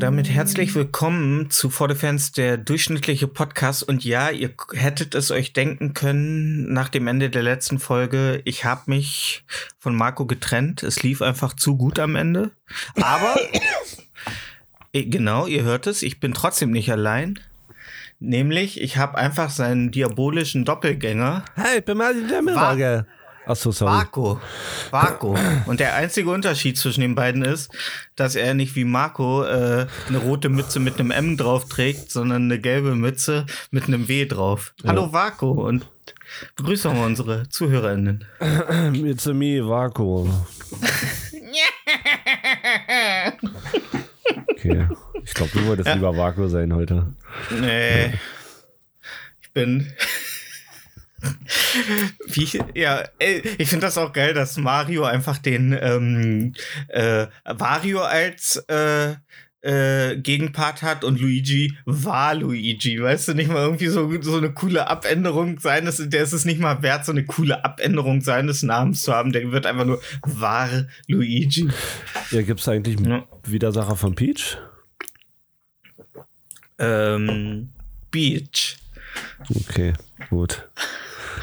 Und damit herzlich willkommen zu For the Fans, der durchschnittliche Podcast. Und ja, ihr hättet es euch denken können nach dem Ende der letzten Folge, ich habe mich von Marco getrennt. Es lief einfach zu gut am Ende. Aber, genau, ihr hört es, ich bin trotzdem nicht allein. Nämlich, ich habe einfach seinen diabolischen Doppelgänger, Hey, ich bin Martin Demmelwager. Achso, sorry. Marco. Marco. Und der einzige Unterschied zwischen den beiden ist, dass er nicht wie Marco äh, eine rote Mütze mit einem M drauf trägt, sondern eine gelbe Mütze mit einem W drauf. Hallo Marco und begrüßen wir unsere ZuhörerInnen. It's a me, Vaku. Okay. Ich glaube, du wolltest lieber Vaku sein heute. Nee. Ich bin. Wie, ja, ey, ich finde das auch geil, dass Mario einfach den ähm, äh, Wario als äh, äh, Gegenpart hat und Luigi war Luigi. Weißt du, nicht mal irgendwie so, so eine coole Abänderung seines, der ist es nicht mal wert, so eine coole Abänderung seines Namens zu haben. Der wird einfach nur war Luigi. Ja, gibt es eigentlich Ja. Widersacher von Peach? Ähm, Beach. Okay, gut.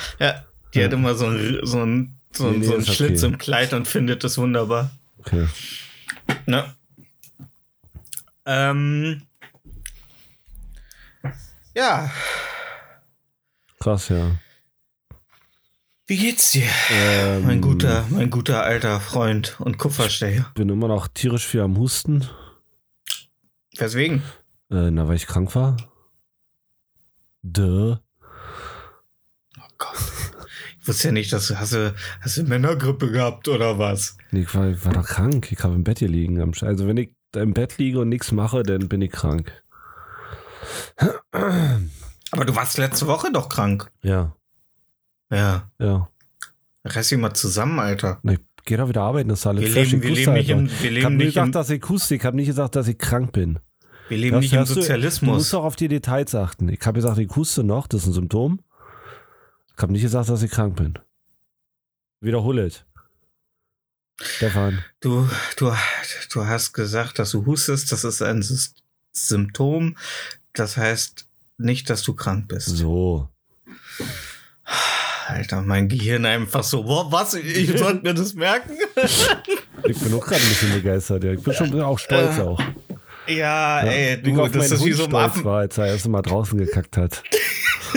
Ja, die hat immer so einen so einen- so einen nee, so einen Schlitz okay. im Kleid und findet es wunderbar. Okay. Ne? Ähm, ja, Krass, ja. wie geht's dir? Ähm, Mein guter, mein guter alter Freund und Kupferstecher. bin immer noch tierisch viel am Husten. Weswegen? Äh, na, weil ich krank war. Duh. Gott. Ich wusste ja nicht, dass du hast, du hast du Männergrippe gehabt oder was? Nee, ich war, ich war doch krank. Ich habe im Bett hier liegen. Also, wenn ich im Bett liege und nichts mache, dann bin ich krank. Aber du warst letzte Woche doch krank. Ja, Ja. ja. Reiß dich mal zusammen, Alter. Ich geh doch wieder arbeiten, das ist alles Wir leben, wir Ich leben nicht im, wir Ich habe leben nicht gesagt, dass ich. Ich habe nicht gesagt, dass ich krank bin. wir leben Das nicht im hast du- Du musst Sozialismus. doch auf die Details achten. Ich habe gesagt, ich huste noch, das ist ein Symptom. Ich habe nicht gesagt, dass ich krank bin. Wiederhole es. Stefan. Du, du, du hast gesagt, dass du hustest. Das ist ein Symptom. Das heißt nicht, dass du krank bist. So. Alter, mein Gehirn einfach so. Boah, was? Ich sollte mir das merken? Ich bin auch gerade ein bisschen begeistert. Ja. Ich bin schon auch stolz Äh, auch. Ja, Ja, ey, wie ich du, das ist wie Hund so ein Affen. war, als er erst mal draußen gekackt hat.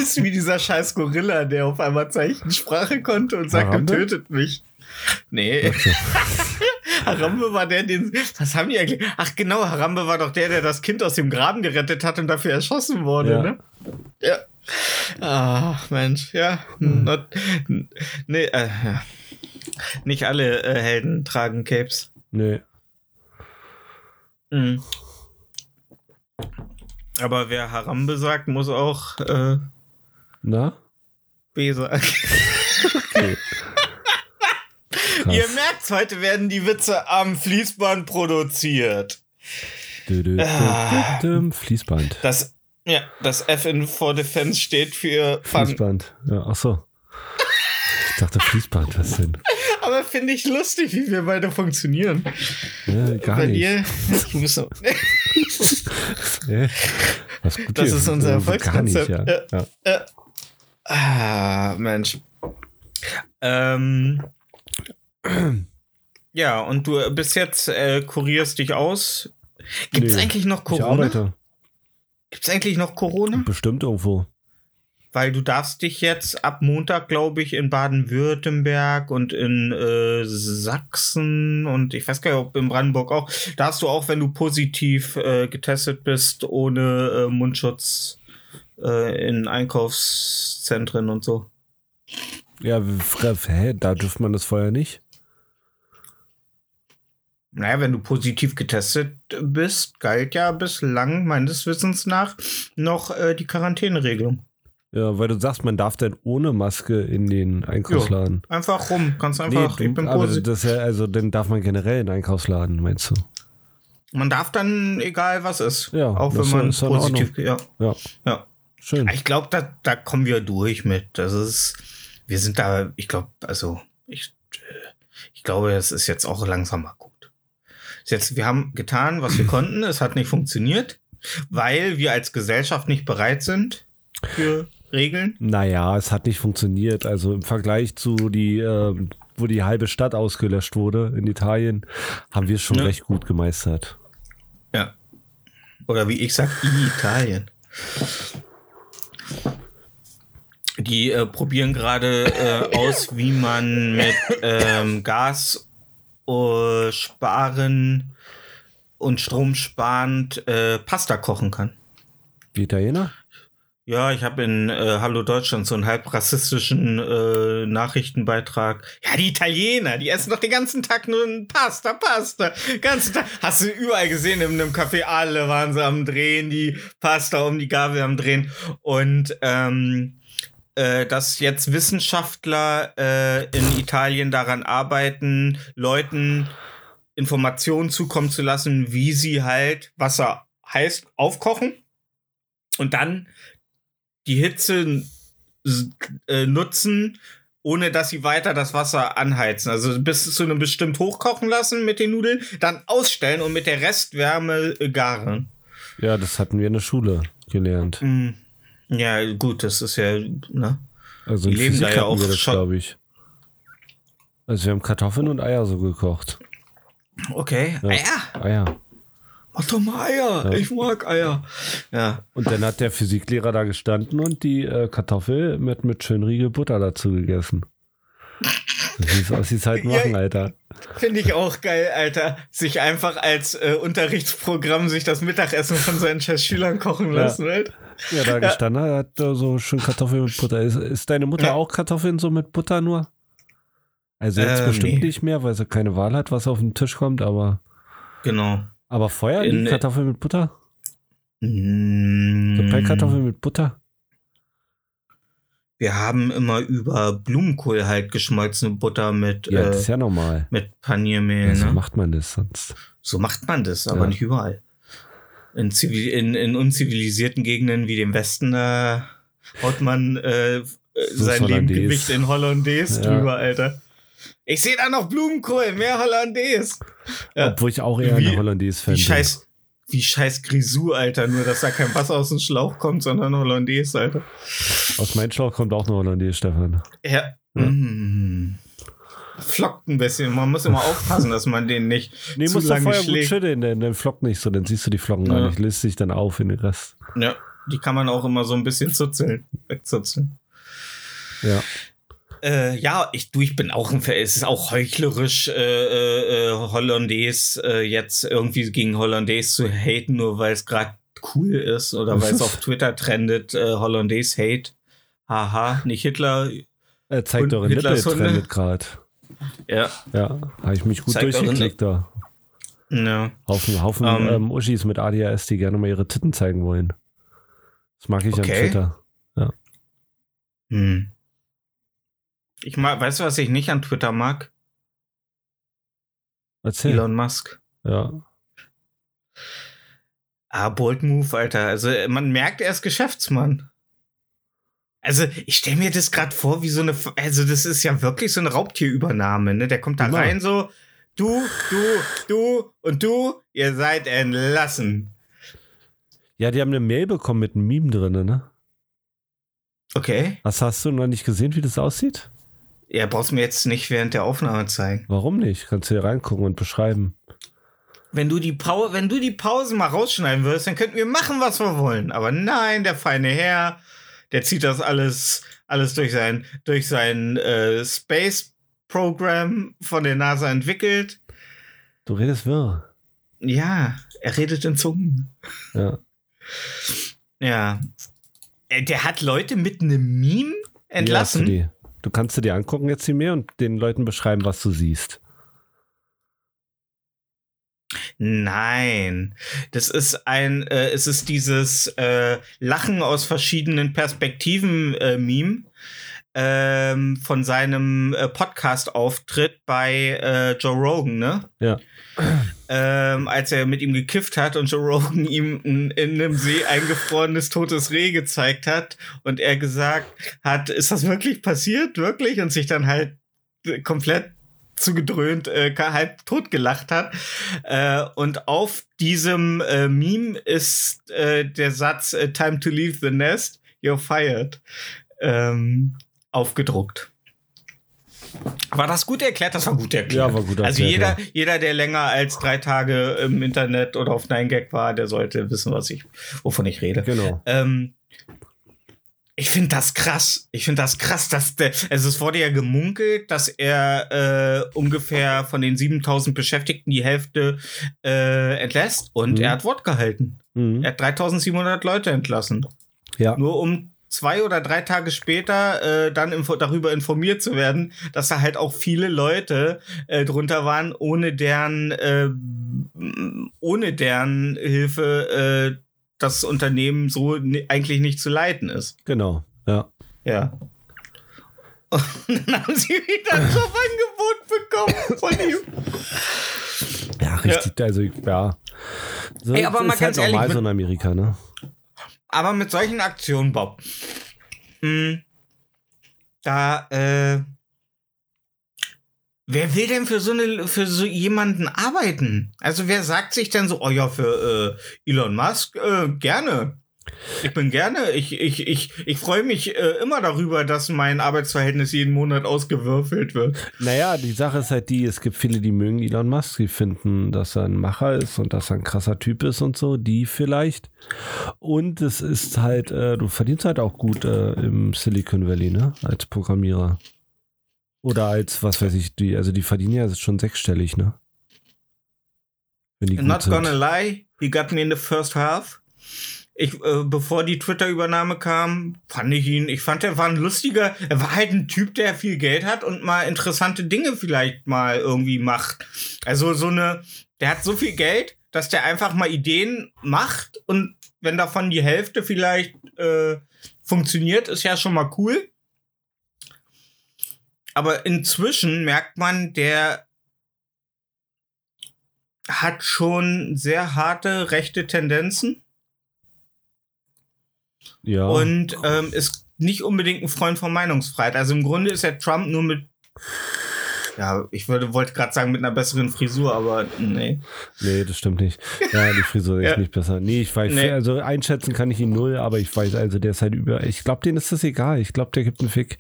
Ist wie dieser scheiß Gorilla, der auf einmal Zeichensprache konnte und sagte, Harambe? tötet mich. Nee. Harambe war der, den. Was haben die eigentlich? Ach genau, Harambe war doch der, der das Kind aus dem Graben gerettet hat und dafür erschossen wurde, Ja. ne? Ja. Ach, Mensch, ja. Hm. Not, nee, äh, ja. Nicht alle äh, Helden tragen Capes. Nee. Mhm. Aber wer Harambe sagt, muss auch äh, Na? B sagen. Okay. Krass. Ihr merkt, heute werden die Witze am Fließband produziert. Ah. dü, dü. Fließband. Das, ja, das F in for Defense steht für Fun. Fließband. Ja, ach so. Ich dachte Fließband, was denn? Aber finde ich lustig, wie wir beide funktionieren. Ja, gar Wenn nicht. ihr, du bist so? Was gut Das hier. ist unser So Gar nicht, ja. Erfolgskonzept. ja. Ah, Mensch. Ähm, ja, und du bis jetzt äh, kurierst dich aus. Gibt es Nee, eigentlich noch Corona? Gibt es eigentlich noch Corona? Bestimmt irgendwo. weil du darfst dich jetzt ab Montag, glaube ich, in Baden-Württemberg und in äh, Sachsen und ich weiß gar nicht, ob in Brandenburg auch, darfst du auch, wenn du positiv äh, getestet bist, ohne äh, Mundschutz äh, in Einkaufszentren und so. Ja, hä, da dürfte man das vorher nicht. Naja, wenn du positiv getestet bist, galt ja bislang meines Wissens nach noch äh, die Quarantäneregelung. Ja, weil du sagst, man darf denn ohne Maske in den Einkaufsladen. Einfach rum, kannst einfach, Nee, ich bin aber positiv. das also dann darf man generell in den Einkaufsladen, meinst du? Man darf dann, egal was ist. Ja, auch wenn man positiv. Ja, Ja, ja. Schön. Ich glaube, da, da kommen wir durch mit. Das ist, wir sind da, ich glaube, also, ich, äh, ich glaube, es ist jetzt auch langsam mal gut. Jetzt, wir haben getan, was wir konnten. Es hat nicht funktioniert, weil wir als Gesellschaft nicht bereit sind für Regeln. Naja, es hat nicht funktioniert. Also im Vergleich zu die, äh, wo die halbe Stadt ausgelöscht wurde in Italien, haben wir es schon Ja. recht gut gemeistert. Ja. Oder wie ich sag, Italien. Die äh, probieren gerade äh, aus, wie man mit ähm, Gas äh, sparen und Strom sparend äh, Pasta kochen kann. Die Italiener? Ja, ich habe in äh, Hallo Deutschland so einen halb rassistischen äh, Nachrichtenbeitrag. Ja, die Italiener, die essen doch den ganzen Tag nur Pasta, Pasta. Ganzen Tag. Hast du überall gesehen in einem Café, alle waren so am Drehen, die Pasta um die Gabel am Drehen. Und ähm, äh, dass jetzt Wissenschaftler äh, in Italien daran arbeiten, Leuten Informationen zukommen zu lassen, wie sie halt Wasser heiß aufkochen und dann die Hitze äh, nutzen, ohne dass sie weiter das Wasser anheizen. Also bis zu einem bestimmt hochkochen lassen mit den Nudeln, dann ausstellen und mit der Restwärme äh, garen. Ja, das hatten wir in der Schule gelernt. Mm. Ja, gut, das ist ja, ne? Also Die leben Physik da ja auch glaube ich. Also wir haben Kartoffeln und Eier so gekocht. Okay. Ja. Eier. Eier. Mach doch mal Eier. Ja. Ich mag Eier. Ja. Und dann hat der Physiklehrer da gestanden und die äh, Kartoffel mit, mit schön Riegel Butter dazu gegessen. Ist aus die Zeit Ja. machen, Alter. Finde ich auch geil, Alter. Sich einfach als äh, Unterrichtsprogramm sich das Mittagessen von seinen Schülern kochen Ja. lassen, halt. Ja, da gestanden hat, hat er so schön Kartoffeln mit Butter. Ist, ist deine Mutter Ja. auch Kartoffeln so mit Butter nur? Also jetzt Äh, bestimmt nee. nicht mehr, weil sie keine Wahl hat, was auf den Tisch kommt, aber, Genau. Aber vorher In- die Kartoffeln mit Butter? Mm, So Pellkartoffeln mit Butter? Wir haben immer über Blumenkohl halt geschmolzene Butter mit, Ja, das äh, ist ja normal. mit Paniermehl. Ja, so ne? macht man das sonst. So macht man das, aber Ja. nicht überall. In, zivil in, in unzivilisierten Gegenden wie dem Westen, da haut man äh, äh, sein. Lebengewicht in Hollandaise Ja. drüber, Alter. Ich sehe da noch Blumenkohl, mehr Hollandaise. Ja. Obwohl ich auch eher Wie- ein Hollandaise-Fan Wie bin. scheiß, wie scheiß Grisou, Alter. Nur, dass da kein Wasser aus dem Schlauch kommt, sondern Hollandaise, Alter. Aus meinem Schlauch kommt auch eine Hollandaise, Stefan. Ja. Ja. Mm. Flockt ein bisschen. Man muss immer aufpassen, dass man den nicht Nee, zu musst lange vorher gut schlägt. schütteln, dann, dann flockt nicht so, dann siehst du die Flocken gar Ja. nicht, löst sich dann auf in den Rest. Ja, die kann man auch immer so ein bisschen zuzeln, wegzuzeln. Ja. Äh, ja, ich, du, ich bin auch ein Fan. Es ist auch heuchlerisch, äh, äh, äh, Hollandaise äh, jetzt irgendwie gegen Hollandaise zu haten, nur weil es gerade cool ist oder weil es auf Twitter trendet, äh, Hollandaise Hate. Haha, nicht Hitler. Er zeigt eure Nippel Hunde? trendet gerade. Ja, Ja, habe ich mich gut Zeigt durchgeklickt da. ja. Haufen, Haufen Ähm. ähm, Uschis mit ADHS, die gerne mal ihre Titten zeigen wollen. Das mag ich Okay. an Twitter. Hm. Ich mag, weißt du, was ich nicht an Twitter mag? Erzähl. Elon Musk. Ja. Ah, bold move, Alter. Also äh, man merkt, er ist Geschäftsmann. Also ich stelle mir das gerade vor, wie so eine, also das ist ja wirklich so eine Raubtierübernahme, ne? Der kommt da Immer. rein so, du, du, du und du, ihr seid entlassen. Ja, die haben eine Mail bekommen mit einem Meme drin, ne? Okay. Was hast du noch nicht gesehen, wie das aussieht? Ja, brauchst mir jetzt nicht während der Aufnahme zeigen. Warum nicht? Kannst du hier reingucken und beschreiben. Wenn du die Pause, wenn du die Pause mal rausschneiden würdest, dann könnten wir machen, was wir wollen. Aber nein, der feine Herr, Der zieht das alles, alles durch sein, durch sein äh, Space-Programm von der NASA entwickelt. Du redest wirr. Ja, er redet in Zungen. Ja. Ja. Äh, Der hat Leute mit einem Meme du, entlassen. die? Du kannst du dir angucken jetzt die mehr und den Leuten beschreiben, was du siehst. Nein, das ist ein, äh, es ist dieses äh, Lachen aus verschiedenen Perspektiven äh, Meme ähm, von seinem äh, Podcast-Auftritt bei äh, Joe Rogan, ne? Ja. Ähm, als er mit ihm gekifft hat und Joe Rogan ihm ein, in einem See eingefrorenes totes Reh gezeigt hat und er gesagt hat, ist das wirklich passiert, wirklich? Und sich dann halt äh, komplett zugedröhnt, äh, halb tot gelacht hat. Äh, und auf diesem äh, Meme ist äh, der Satz äh, Time to leave the nest, you're fired ähm, aufgedruckt. War das gut erklärt? Das war gut erklärt. Ja, war gut Also erklärt, jeder, jeder, der länger als drei Tage im Internet oder auf 9gag war, der sollte wissen, was ich, wovon ich rede. Genau. Ähm, ich finde das krass. Ich finde das krass, dass der, also es wurde ja gemunkelt, dass er äh, ungefähr von den 7000 Beschäftigten die Hälfte äh, entlässt und Mhm. er hat Wort gehalten. Mhm. Er hat 3700 Leute entlassen. Ja. Nur um zwei oder drei Tage später äh, dann info darüber informiert zu werden, dass da halt auch viele Leute äh, drunter waren, ohne deren, äh, ohne deren Hilfe äh, das Unternehmen so eigentlich nicht zu leiten ist. Genau. Ja. Ja. Und dann haben sie wieder ein Jobangebot bekommen von ihm. Ja, richtig. Also, ja. So, Ey, aber das mal ist ganz halt normal ehrlich, so in Amerika, ne? Aber mit solchen Aktionen, Bob, mh, da, äh, wer will denn für so eine, für so jemanden arbeiten? Also wer sagt sich denn so, oh ja, für äh, Elon Musk, äh, gerne. Ich bin gerne, ich, ich, ich, ich freue mich äh, immer darüber, dass mein Arbeitsverhältnis jeden Monat ausgewürfelt wird. Naja, die Sache ist halt die, es gibt viele, die mögen Elon Musk, die finden, dass er ein Macher ist und dass er ein krasser Typ ist und so, die vielleicht. Und es ist halt, äh, du verdienst halt auch gut äh, im Silicon Valley, ne? Als Programmierer. Oder als, was weiß ich, die, also die verdienen ja schon sechsstellig, ne? Not gonna lie, he got me in the first half. Ich, äh, bevor die Twitter-Übernahme kam, fand ich ihn, ich fand, er war ein lustiger, er war halt ein Typ, der viel Geld hat und mal interessante Dinge vielleicht mal irgendwie macht. Also so eine, der hat so viel Geld, dass der einfach mal Ideen macht und wenn davon die Hälfte vielleicht äh, funktioniert, ist ja schon mal cool. Aber inzwischen merkt man, der hat schon sehr harte rechte Tendenzen Ja. und ähm, ist nicht unbedingt ein Freund von Meinungsfreiheit. Also im Grunde ist er Trump nur mit, ja, ich würde, wollte gerade sagen mit einer besseren Frisur, aber nee. Nee, das stimmt nicht. Ja, die Frisur ist Ja. nicht besser. Nee, ich weiß, Nee. also einschätzen kann ich ihn null, aber ich weiß, also der ist halt über. Ich glaube, denen ist das egal. Ich glaube, der gibt einen Fick.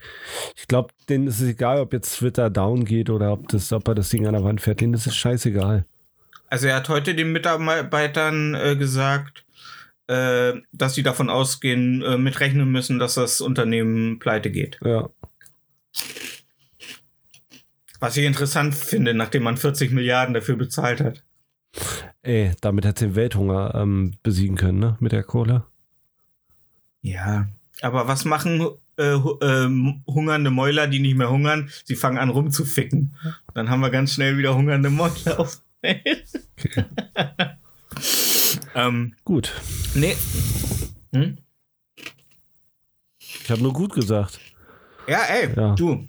Ich glaube, denen ist es egal, ob jetzt Twitter down geht oder ob, das, ob er das Ding an der Wand fährt. Denen ist es scheißegal. Also er hat heute den Mitarbeitern äh, gesagt, äh, dass sie davon ausgehen, äh, mitrechnen müssen, dass das Unternehmen pleite geht. Ja. Was ich interessant finde, nachdem man 40 Milliarden dafür bezahlt hat. Ey, damit hätte den Welthunger ähm, besiegen können, ne? Mit der Kohle. Ja. Aber was machen äh, ähm, hungernde Mäuler, die nicht mehr hungern? Sie fangen an rumzuficken. Dann haben wir ganz schnell wieder hungernde Mäuler auf. der Welt. Okay. ähm, Gut. nee. Hm? Ich habe nur gut gesagt. Ja, ey, Ja. du.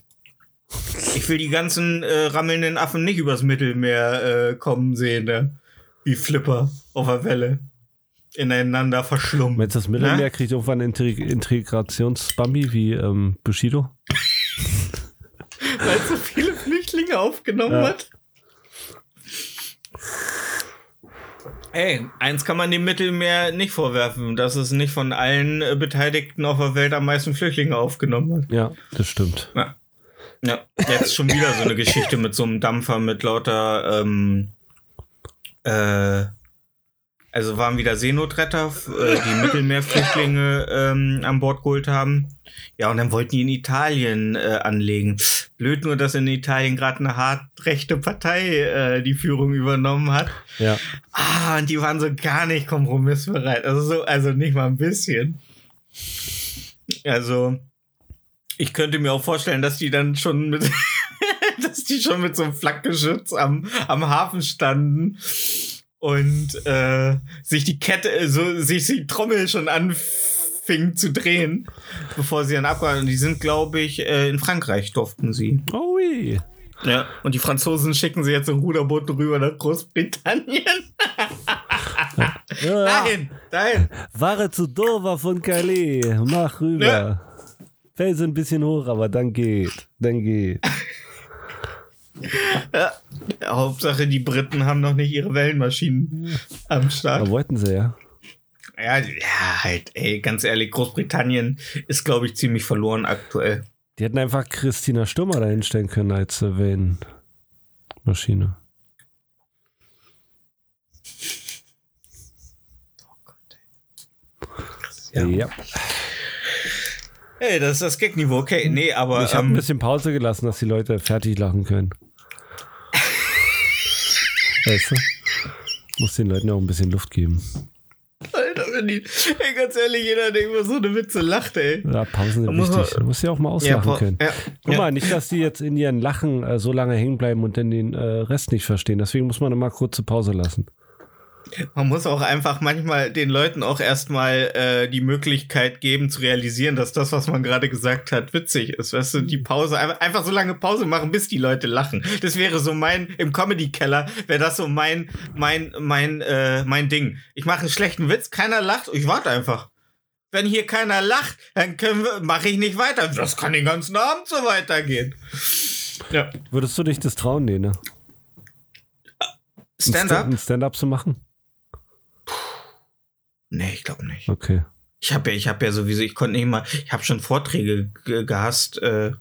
Ich will die ganzen äh, rammelnden Affen nicht übers Mittelmeer äh, kommen sehen, ne? Wie Flipper auf der Welle. Ineinander verschlungen. Du, das Mittelmeer kriegt irgendwann Integ Integrationsbambi wie ähm, Bushido? Weil es so viele Flüchtlinge aufgenommen Ja. hat. Ey, eins kann man dem Mittelmeer nicht vorwerfen, dass es nicht von allen äh, Beteiligten auf der Welt am meisten Flüchtlinge aufgenommen hat. Ja, das stimmt. Ja. Ja, jetzt schon wieder so eine Geschichte mit so einem Dampfer mit lauter ähm, äh, Also waren wieder Seenotretter, äh, die Mittelmeerflüchtlinge ähm, an Bord geholt haben. Ja, und dann wollten die in Italien äh, anlegen. Blöd nur, dass in Italien gerade eine hart rechte Partei äh, die Führung übernommen hat. Ja. Ah, und die waren so gar nicht kompromissbereit. Also so, also nicht mal ein bisschen. Also, ich könnte mir auch vorstellen, dass die dann schon mit, dass die schon mit so einem Flakgeschütz am, am Hafen standen und äh, sich die Kette, äh, so sich die Trommel schon anfing zu drehen, bevor sie dann abgehauen. Und die sind, glaube ich, äh, in Frankreich durften sie. Oh, oui. Ja. Und die Franzosen schicken sie jetzt in Ruderbooten rüber nach Großbritannien. Ja. Dahin, dahin. Ware zu Dover von Calais. Mach rüber. Ja. Felsen ein bisschen hoch, aber dann geht. Dann geht. Ja. Hauptsache, die Briten haben noch nicht ihre Wellenmaschinen am Da Start. wollten sie ja. Ja, ja, halt, ey, ganz ehrlich, Großbritannien ist, glaube ich, ziemlich verloren aktuell. Die hätten einfach Christina Stummer dahinstellen können als äh, Wellenmaschine. Ja. ja. Hey, das ist das Gag-Niveau, okay. Nee, aber Ich habe ein ähm, bisschen Pause gelassen, dass die Leute fertig lachen können. Weißt du? Muss den Leuten auch ein bisschen Luft geben. Alter, wenn die, ey, ganz ehrlich, jeder, der über so eine Witze lacht, ey. Ja, Pausen sind man- wichtig. Du musst ja auch mal auslachen pa- können. ja, Guck ja. mal, nicht, dass die jetzt in ihren Lachen äh, so lange hängen bleiben und dann den äh, Rest nicht verstehen. Deswegen muss man immer kurze Pause lassen. Man muss auch einfach manchmal den Leuten auch erstmal äh, die Möglichkeit geben zu realisieren, dass das, was man gerade gesagt hat, witzig ist. Weißt du, die Pause, einfach, so lange Pause machen, bis die Leute lachen. Das wäre so mein, im Comedy-Keller wäre das so mein, mein, mein, äh, mein Ding. Ich mache einen schlechten Witz, keiner lacht, ich warte einfach. Wenn hier keiner lacht, dann können wir, mache ich nicht weiter. Das kann den ganzen Abend so weitergehen. Ja. Würdest du dich das trauen, nee, ne? Stand-up? Stand-up zu machen? Nee, ich glaube nicht. Okay. Ich habe ja, ich habe ja sowieso, ich konnte nicht mal, ich habe schon Vorträge ge- gehasst, äh,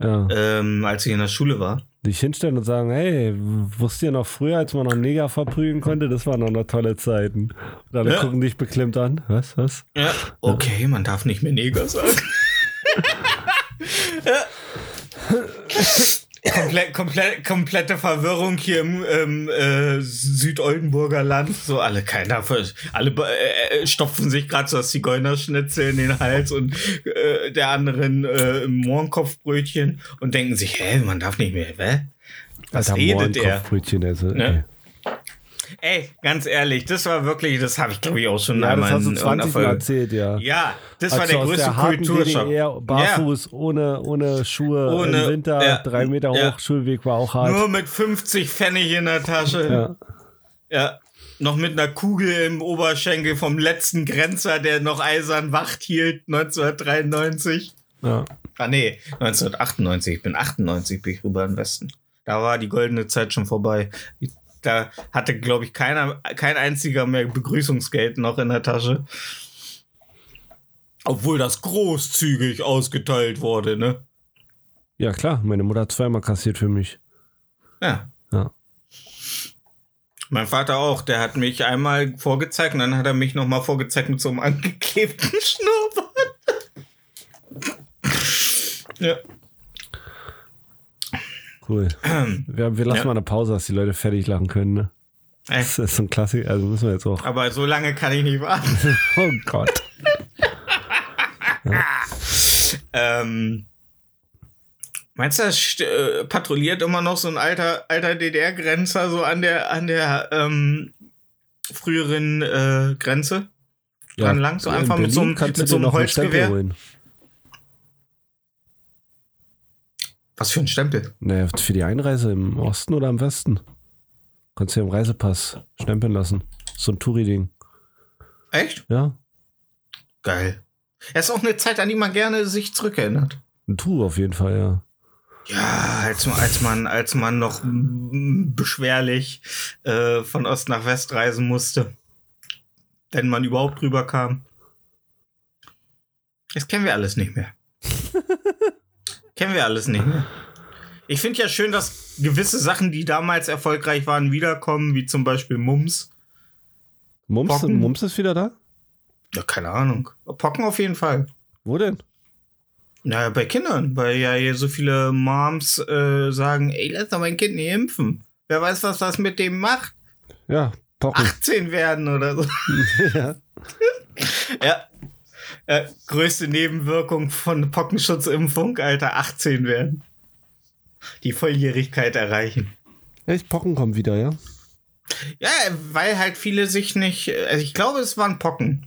Ja. ähm, als ich in der Schule war. Dich hinstellen und sagen, hey, wusst ihr noch früher, als man noch Neger verprügeln konnte? Das waren noch eine tolle Zeiten. Und alle Ja. gucken dich beklemmt an. Was, was? Ja. Okay, man darf nicht mehr Neger sagen. ja. Komplett, komplett, komplette Verwirrung hier im ähm, äh, Südoldenburger Land. So alle keiner, alle äh, äh, stopfen sich gerade so das Zigeunerschnitzel in den Hals und äh, der anderen äh, im Mohrenkopfbrötchen und denken sich, hä, man darf nicht mehr, hä? Was Alter, redet er? Mohrenkopfbrötchen, Also, Ne? Ey, ganz ehrlich, das war wirklich, das habe ich glaube ich auch schon. Ja, einmal das hast du in 20 irgendeiner Mal Folge- erzählt, ja. Ja, das Als war du der größte Kulturschock. DDR, barfuß, ohne, ohne Schuhe Ohne- im Winter, ja, drei Meter ja. hoch, Schulweg war auch hart. Nur mit 50 Pfennig in der Tasche. ja. Ja. Noch mit einer Kugel im Oberschenkel vom letzten Grenzer, der noch eisern Wacht hielt, 1993. Ja. Ah, nee, 1998. Ich bin 98, bin ich rüber im Westen. Da war die goldene Zeit schon vorbei. Da hatte, glaube ich, keiner, kein einziger mehr Begrüßungsgeld noch in der Tasche. Obwohl das großzügig ausgeteilt wurde, ne? ja, klar, meine Mutter hat zweimal kassiert für mich. Ja. Ja. Mein Vater auch, der hat mich einmal vorgezeigt und dann hat er mich nochmal vorgezeigt mit so einem angeklebten Schnurrbart. ja. Cool. Wir, wir lassen Ja. mal eine Pause, dass die Leute fertig lachen können. Ne? Ey, Das ist so ein Klassiker, also müssen wir jetzt auch. aber so lange kann ich nicht warten. Oh Gott. ähm, meinst du, das äh, patrouilliert immer noch so ein alter, alter DDR-Grenzer so an der, an der ähm, früheren äh, Grenze? Dran lang, so in einfach mit so einem- mit so einem Holzgewehr? holen. Was für ein Stempel? Naja, für die Einreise im Osten oder im Westen. Kannst du ja im Reisepass stempeln lassen. So ein Touri-Ding. Echt? Ja, Geil. Es ist auch eine Zeit, an die man gerne sich zurückerinnert. ein Tour auf jeden Fall, ja. Ja, als, als man, als man noch beschwerlich äh, von Ost nach West reisen musste. Wenn man überhaupt drüber kam. Das kennen wir alles nicht mehr. kennen wir alles nicht mehr. Ich finde ja schön, dass gewisse Sachen, die damals erfolgreich waren, wiederkommen, wie zum Beispiel Mums. Mumps, Pocken? Mumps ist wieder da? Ja, keine Ahnung. Pocken auf jeden Fall. Wo denn? Naja, bei Kindern, weil ja hier so viele Moms äh, sagen, ey, lass doch mein Kind nicht impfen. Wer weiß, was das mit dem macht. Ja, Pocken. 18 werden oder so. ja. Ja. Äh, größte Nebenwirkung von Pockenschutzimpfung, Alter, 18 werden. Die Volljährigkeit erreichen. Echt, Pocken kommt wieder, ja? Ja, weil halt viele sich nicht, also ich glaube, es waren Pocken.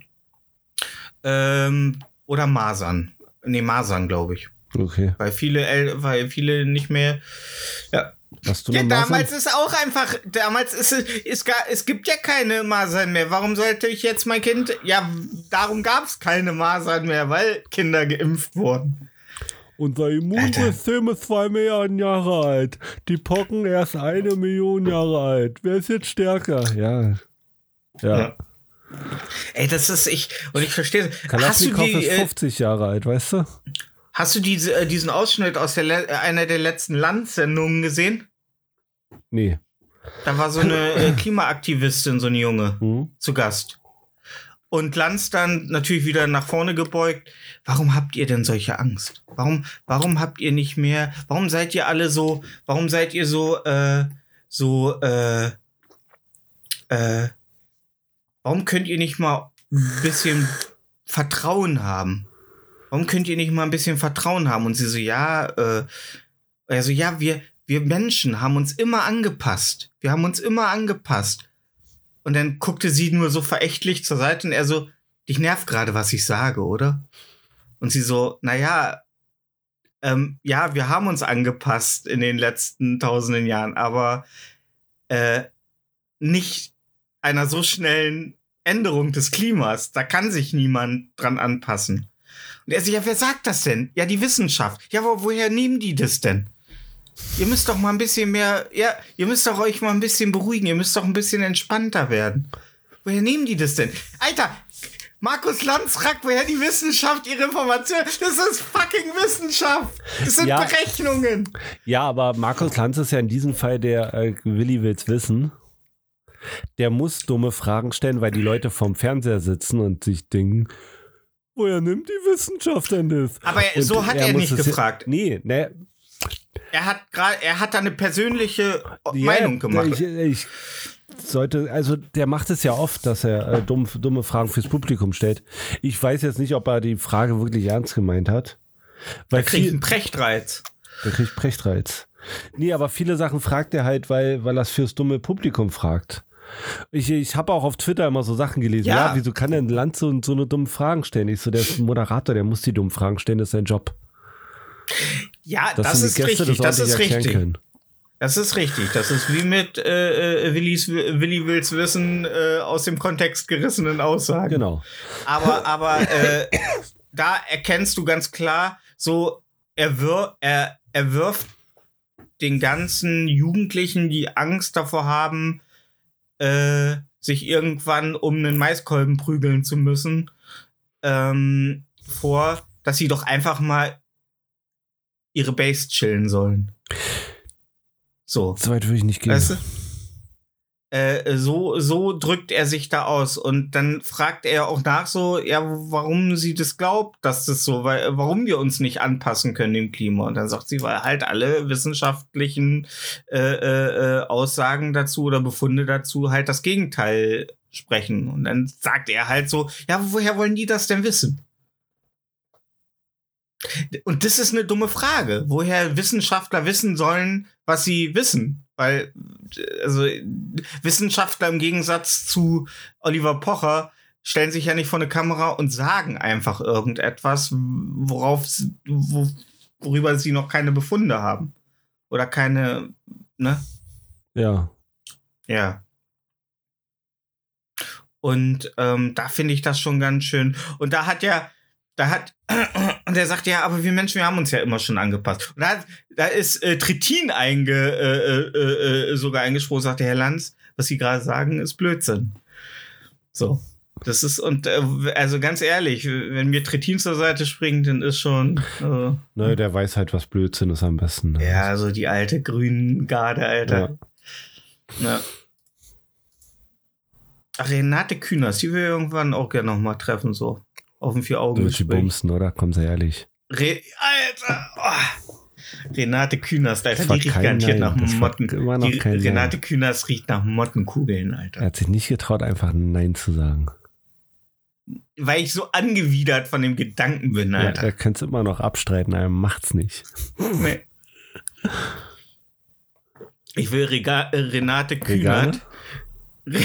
Ähm, oder Masern. Nee, Masern, glaube ich. Okay. Weil viele, El weil viele nicht mehr. Ja, Hast du ja damals ist auch einfach, damals ist es, ist gar, es gibt ja keine Masern mehr. Warum sollte ich jetzt mein Kind, ja, darum gab es keine Masern mehr, weil Kinder geimpft wurden. Unser Immunsystem ist zwei Milliarden Jahre alt. Die Pocken erst eine Million Jahre alt. Wer ist jetzt stärker? Ja. Ja. Ja. Ey, das ist ich, und ich verstehe. Hast du Kalaschnikow die, ist äh, 50 Jahre alt, weißt du? Hast du diese, äh, diesen Ausschnitt aus der, äh, einer der letzten Landsendungen gesehen? Nee. Da war so eine äh, Klimaaktivistin, so eine Junge. Hm? zu Gast. Und Lanz dann natürlich wieder nach vorne gebeugt. Warum habt ihr denn solche Angst? Warum, warum habt ihr nicht mehr? Warum seid ihr alle so? Warum seid ihr so, äh, so, äh, äh, warum könnt ihr nicht mal ein bisschen Vertrauen haben? Warum könnt ihr nicht mal ein bisschen Vertrauen haben? Und sie so, ja, äh, also ja, wir, wir Menschen haben uns immer angepasst. Wir haben uns immer angepasst. Und dann guckte sie nur so verächtlich zur Seite und er so, dich nervt gerade, was ich sage, oder? Und sie so, naja, ähm, ja, wir haben uns angepasst in den letzten tausenden Jahren, aber äh, nicht einer so schnellen Änderung des Klimas. Da kann sich niemand dran anpassen. Und er so, ja, wer sagt das denn? Ja, die Wissenschaft. Ja, aber woher nehmen die das denn? Ihr müsst doch mal ein bisschen mehr, ja, ihr müsst doch euch mal ein bisschen beruhigen, ihr müsst doch ein bisschen entspannter werden. Woher nehmen die das denn? Alter, Markus Lanz fragt, woher die Wissenschaft ihre Informationen. Das ist fucking Wissenschaft. Das sind Ja. Berechnungen. Ja, aber Markus Lanz ist ja in diesem Fall der äh, Willi will's wissen. Der muss dumme Fragen stellen, weil die Leute vorm Fernseher sitzen und sich denken, woher nimmt die Wissenschaft denn das? Aber er- so hat er muss nicht ja- gefragt. Nee, ne, Er hat gerade, er hat da eine persönliche Ja, Meinung gemacht. Ich, ich sollte, also der macht es ja oft, dass er äh, dumm, dumme Fragen fürs Publikum stellt. Ich weiß jetzt nicht, ob er die Frage wirklich ernst gemeint hat. Weil er kriegt viel, einen Prechtreiz. der kriegt Prechtreiz. Nee, aber viele Sachen fragt er halt, weil, weil er es fürs dumme Publikum fragt. Ich, ich habe auch auf Twitter immer so Sachen gelesen. Ja, Ja. wieso kann denn Land so, so eine dumme Fragen stellen? Ich so, der ist Moderator, der muss die dummen Fragen stellen, das ist sein Job. Ja, das die ist Gäste richtig, das ordentlich ist richtig. können. Das ist richtig. Das ist wie mit äh, äh, Willis, Willi wills wissen äh, aus dem Kontext gerissenen Aussagen. Genau. Aber, aber äh, da erkennst du ganz klar, so er, wir, er, er wirft den ganzen Jugendlichen, die Angst davor haben, äh, sich irgendwann um einen Maiskolben prügeln zu müssen, ähm, vor, dass sie doch einfach mal ihre Base chillen sollen. So. So weit würde ich nicht gehen. Weißt du? Äh, so, so drückt er sich da aus. Und dann fragt er auch nach so, ja, warum sie das glaubt, dass das so, weil, warum wir uns nicht anpassen können dem Klima. Und dann sagt sie, weil halt alle wissenschaftlichen äh, äh, äh, Aussagen dazu oder Befunde dazu halt das Gegenteil sprechen. Und dann sagt er halt so, ja, woher wollen die das denn wissen? Und das ist eine dumme Frage, woher Wissenschaftler wissen sollen, was sie wissen. Weil, also, Wissenschaftler im Gegensatz zu Oliver Pocher stellen sich ja nicht vor eine Kamera und sagen einfach irgendetwas, worauf, wo, worüber sie noch keine Befunde haben. Oder keine, ne? ja. Ja. Und ähm, da finde ich das schon ganz schön. Und da hat ja, da hat, und er sagt ja, aber wir Menschen, wir haben uns ja immer schon angepasst. Und da, hat, da ist äh, Tritin einge, äh, äh, äh, sogar eingesprochen, sagt der Herr Lanz, was Sie gerade sagen, ist Blödsinn. So. Das ist, und äh, also ganz ehrlich, wenn mir Tritin zur Seite springt, dann ist schon. Äh, Ne, der weiß halt, was Blödsinn ist am besten. Ne? ja, so die alte grünen Garde, Alter. Ja. Ja. Ach, Renate Künast, die will irgendwann auch gerne nochmal treffen, so. Auf dem vier Du augen willst die bumsen, oder? Komm, sei ehrlich. Re Alter! Oh. Renate Künast, Alter, die riecht garantiert Nein, nach Motten. Die kein Nein. Renate Künast riecht nach Mottenkugeln, Er Alter. hat sich nicht getraut, einfach Nein zu sagen. Weil ich so angewidert von dem Gedanken bin, Ja, Alter. er kann es immer noch abstreiten, er macht's nicht. Nee. Ich will Rega Renate? Kühnert. die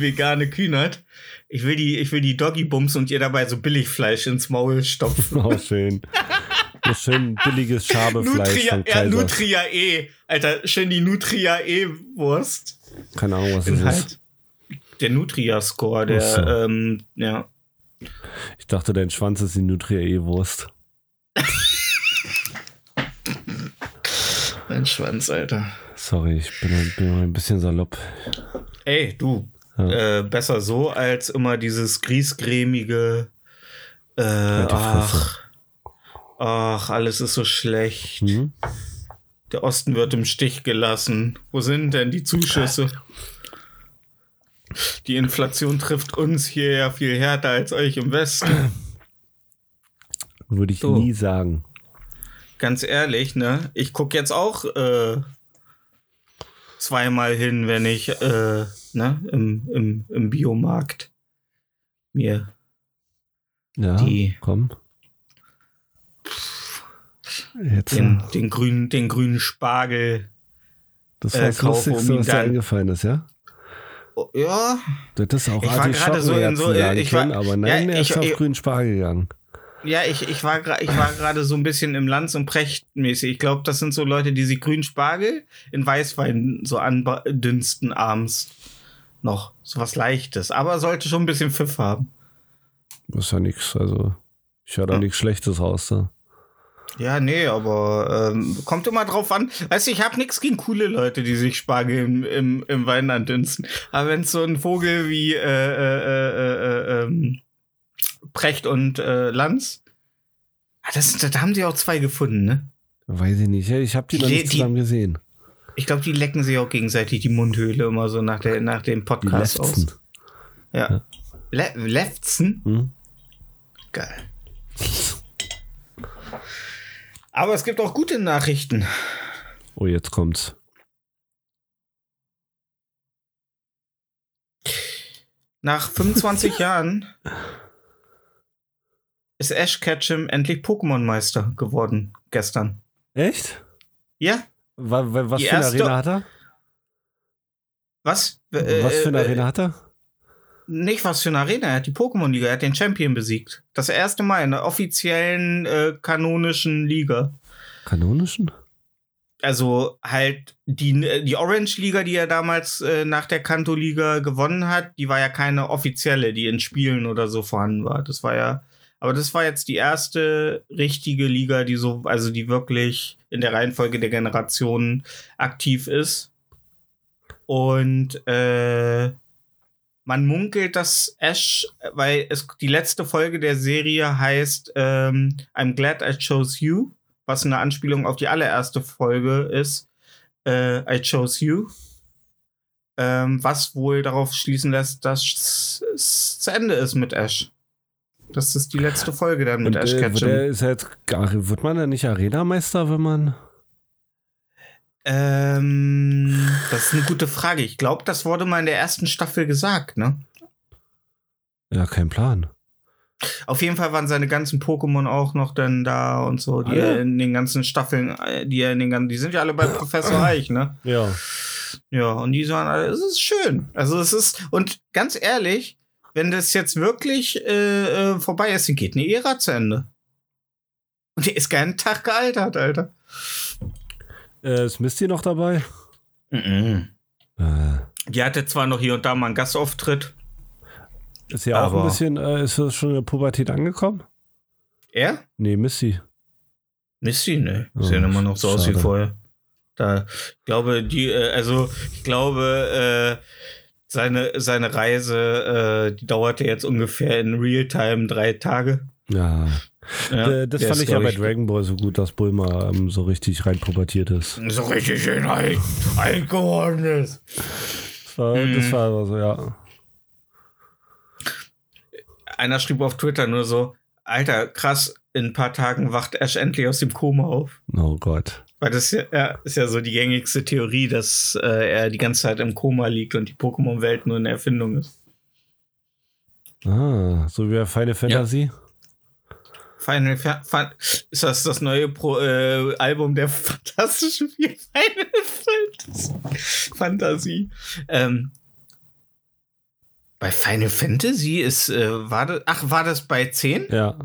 vegane Kühnert. Ich will die, ich will die Doggy Bums und ihr dabei so Billigfleisch ins Maul stopfen. Oh, schön. So schön billiges Schabefleisch Nutria, von ja. Nutria E. Alter, schön die Nutria E Wurst. Keine Ahnung, was In das ist. halt der Nutria Score, der, so. ähm, ja. Ich dachte, dein Schwanz ist die Nutria E-Wurst. Mein Schwanz, Alter. Sorry, ich bin bin ein bisschen salopp. Ey, du. Ja. Äh, besser so als immer dieses griesgrämige. Äh, ach, ach, alles ist so schlecht. Mhm. Der Osten wird im Stich gelassen. Wo sind denn die Zuschüsse? Die Inflation trifft uns hier ja viel härter als euch im Westen. Würde ich So. nie sagen. Ganz ehrlich, ne? Ich guck jetzt auch äh, zweimal hin, wenn ich äh, ne, im, im, im Biomarkt mir Ja, Die- komm. Jetzt, den, den, grünen, den grünen Spargel. das äh, war das um Lustigste, ihn was dir eingefallen ist, ja? Oh, ja, Du hättest auch Ich war gerade so in so- sagen ich war- können, aber nein, ja, er ist auf ich- grünen Spargel gegangen. ja, ich, ich war gra- ich war gerade so ein bisschen im Lanz und Precht mäßig. Ich glaube, das sind so Leute, die sich grünen Spargel in Weißwein so andünsten abends noch. So was Leichtes. Aber sollte schon ein bisschen Pfiff haben. Das ist ja nichts, also ich höre da Ja. nichts Schlechtes raus. Da. Ja, nee, aber ähm, kommt immer drauf an. Weißt du, ich habe nichts gegen coole Leute, die sich Spargel im, im, im Wein andünsten. Aber wenn so ein Vogel wie äh, äh, äh, äh, ähm, Precht und äh, Lanz, ah, das, da haben sie auch zwei gefunden, ne? Weiß ich nicht, ich habe die noch Die- nicht die- zusammen gesehen. Ich glaube, die lecken sich auch gegenseitig die Mundhöhle immer so nach, der, nach dem Podcast aus. letzten. Ja. Le Lefzen? Hm? Geil. Aber es gibt auch gute Nachrichten. Oh, jetzt kommt's. Nach 25 Jahren ist Ash Ketchum endlich Pokémon-Meister geworden gestern. Echt? Ja? Wa- wa- Was für eine Arena hat er? Was? Was für eine Äh, Arena hat er? Nicht was für eine Arena. Er hat die Pokémon-Liga, er hat den Champion besiegt. Das erste Mal in der offiziellen äh, kanonischen Liga. Kanonischen? Also halt die, die Orange-Liga, die er damals äh, nach der Kanto-Liga gewonnen hat, die war ja keine offizielle, die in Spielen oder so vorhanden war. Das war ja, aber das war jetzt die erste richtige Liga, die so, also die wirklich in der Reihenfolge der Generationen aktiv ist. Und äh, man munkelt, dass Ash, weil es die letzte Folge der Serie heißt ähm, I'm glad I chose you, was eine Anspielung auf die allererste Folge ist. Äh, I chose you. Ähm, was wohl darauf schließen lässt, dass es zu Ende ist mit Ash. Das ist die letzte Folge dann mit Und Ash äh, Ketchum. der ist gar, wird man denn nicht Arenameister, wenn man. Ähm, das ist eine gute Frage. Ich glaube, das wurde mal in der ersten Staffel gesagt, ne? Ja, kein Plan. Auf jeden Fall waren seine ganzen Pokémon auch noch dann da und so, die Alle? er in den ganzen Staffeln, äh, die er in den ganzen, die sind ja alle bei Professor Eich, ne? Ja. Ja, und die sagen, alle, es ist schön. Also es ist, und ganz ehrlich, wenn das jetzt wirklich äh, äh, vorbei ist, dann geht eine Ära zu Ende. Und der ist keinen Tag gealtert, Alter. Äh, ist Misty noch dabei? Mhm. Äh, Die hatte zwar noch hier und da mal einen Gastauftritt. ist ja auch ein bisschen, äh, ist das schon in der Pubertät angekommen? Er? Nee, Misty. Misty, ne. Oh, Sehen immer noch so aus wie schade. vorher. Da, ich glaube, die, äh, also, ich glaube, äh, seine, seine Reise, äh, die dauerte jetzt ungefähr in Realtime drei Tage. Ja. Ja, das fand ich ja bei Dragon Ball so gut, dass Bulma ähm, so richtig rein pubertiert ist. so richtig schön alt, alt geworden ist. war, Mhm. das war aber so, ja. Einer schrieb auf Twitter nur so, Alter, krass, in ein paar Tagen wacht Ash endlich aus dem Koma auf. Oh Gott. Weil das ist ja, ja, ist ja so die gängigste Theorie, dass äh, er die ganze Zeit im Koma liegt und die Pokémon-Welt nur eine Erfindung ist. Ah, so wie bei Final Fantasy. Final Fa Fa ist das das neue Pro äh, Album der fantastischen vier Final Fantasy? Fantasie. Ähm, bei Final Fantasy ist, äh, war das, ach, war das bei 10? Ja.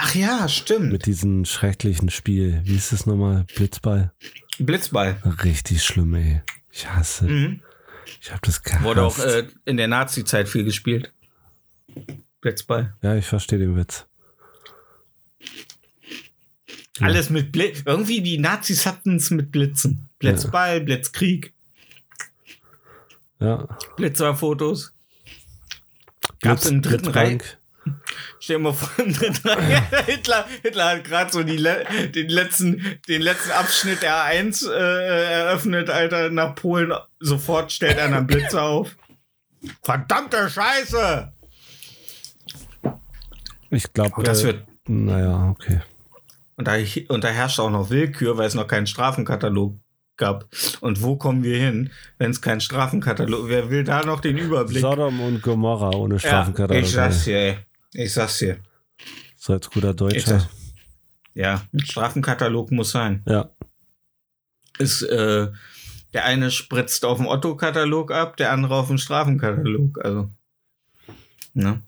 Ach ja, stimmt. Mit diesem schrecklichen Spiel. Wie ist das nochmal? Blitzball. Blitzball. Richtig schlimm, ey. Ich hasse. Mhm. Ich hab das gehasst. Wurde auch äh, in der Nazi-Zeit viel gespielt. Blitzball. ja, ich verstehe den Witz. Ja. Alles mit Blitz. Irgendwie die Nazis hatten es mit Blitzen. Blitzball, Blitzkrieg, Ja. Blitzerfotos. Gab's im dritten Reich. Stell dir mal vor. Hitler, Hitler hat gerade so le den, letzten, den letzten Abschnitt der A1 äh, eröffnet, Alter, nach Polen. Sofort stellt einer einen Blitzer auf. Verdammte Scheiße! Ich glaube, Und das äh, wird. naja, okay. Und da, und da herrscht auch noch Willkür, weil es noch keinen Strafenkatalog gab. Und wo kommen wir hin, wenn es keinen Strafenkatalog Wer will da noch den Überblick? Sodom und Gomorra ohne ja, Strafenkatalog. ich sag's dir, ey. Ich sag's dir. so als guter Deutscher. ja, ein Strafenkatalog muss sein. Ja. Ist, äh, der eine spritzt auf dem Otto-Katalog ab, der andere auf dem Strafenkatalog. Also. Ne?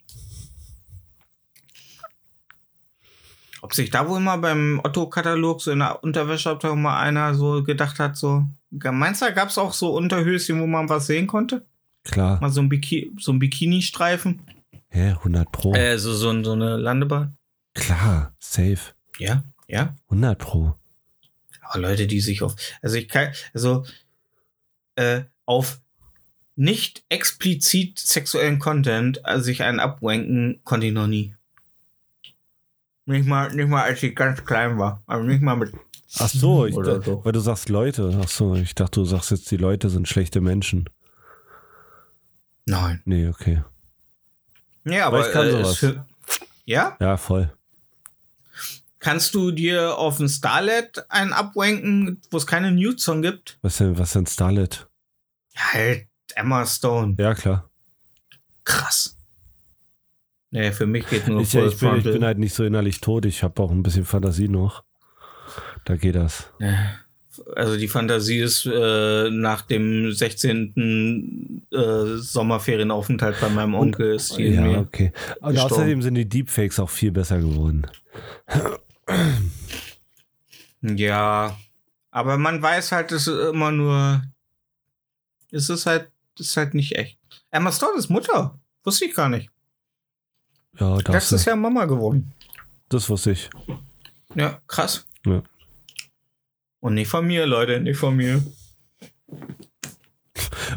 Ob sich da wohl mal beim Otto-Katalog so in der Unterwäscheabteilung mal einer so gedacht hat, so. Meinst du, gab es auch so Unterhöschen, wo man was sehen konnte? Klar. Mal so ein, Biki so ein Bikini-Streifen? Hä, 100 Pro. Äh, so, so, so eine Landebahn? Klar, safe. Ja, ja. 100 Pro. Aber Leute, die sich auf, also ich kann, also äh, auf nicht explizit sexuellen Content also sich einen abwanken, konnte ich noch nie. Nicht mal, nicht mal als ich ganz klein war. Also nicht mal mit. Ach so, ich, so. weil du sagst Leute. Ach so, ich dachte, du sagst jetzt, die Leute sind schlechte Menschen. Nein. Nee, okay. Ja, aber, Aber ich kann äh, sowas. für, ja? Ja, voll. Kannst du dir auf dem Starlet einen abwanken, wo es keine Nude-Song gibt? Was denn, was denn Starlet? Ja, halt Emma Stone. Ja, klar. Krass. Nee, für mich geht nur Ich, ich, bin, ich bin halt nicht so innerlich tot. Ich habe auch ein bisschen Fantasie noch. Da geht das. Also die Fantasie ist äh, nach dem 16. Äh, Sommerferienaufenthalt bei meinem Onkel ist die Ja, okay. Und gestorben. außerdem sind die Deepfakes auch viel besser geworden. Ja, aber man weiß halt, es ist immer nur, es ist halt, es ist halt nicht echt. Emma Stone ist Mutter, wusste ich gar nicht. Ja, das, Letztes Jahr Mama geworden. das wusste ich. Ja, krass. Ja. Und nicht von mir, Leute, nicht von mir.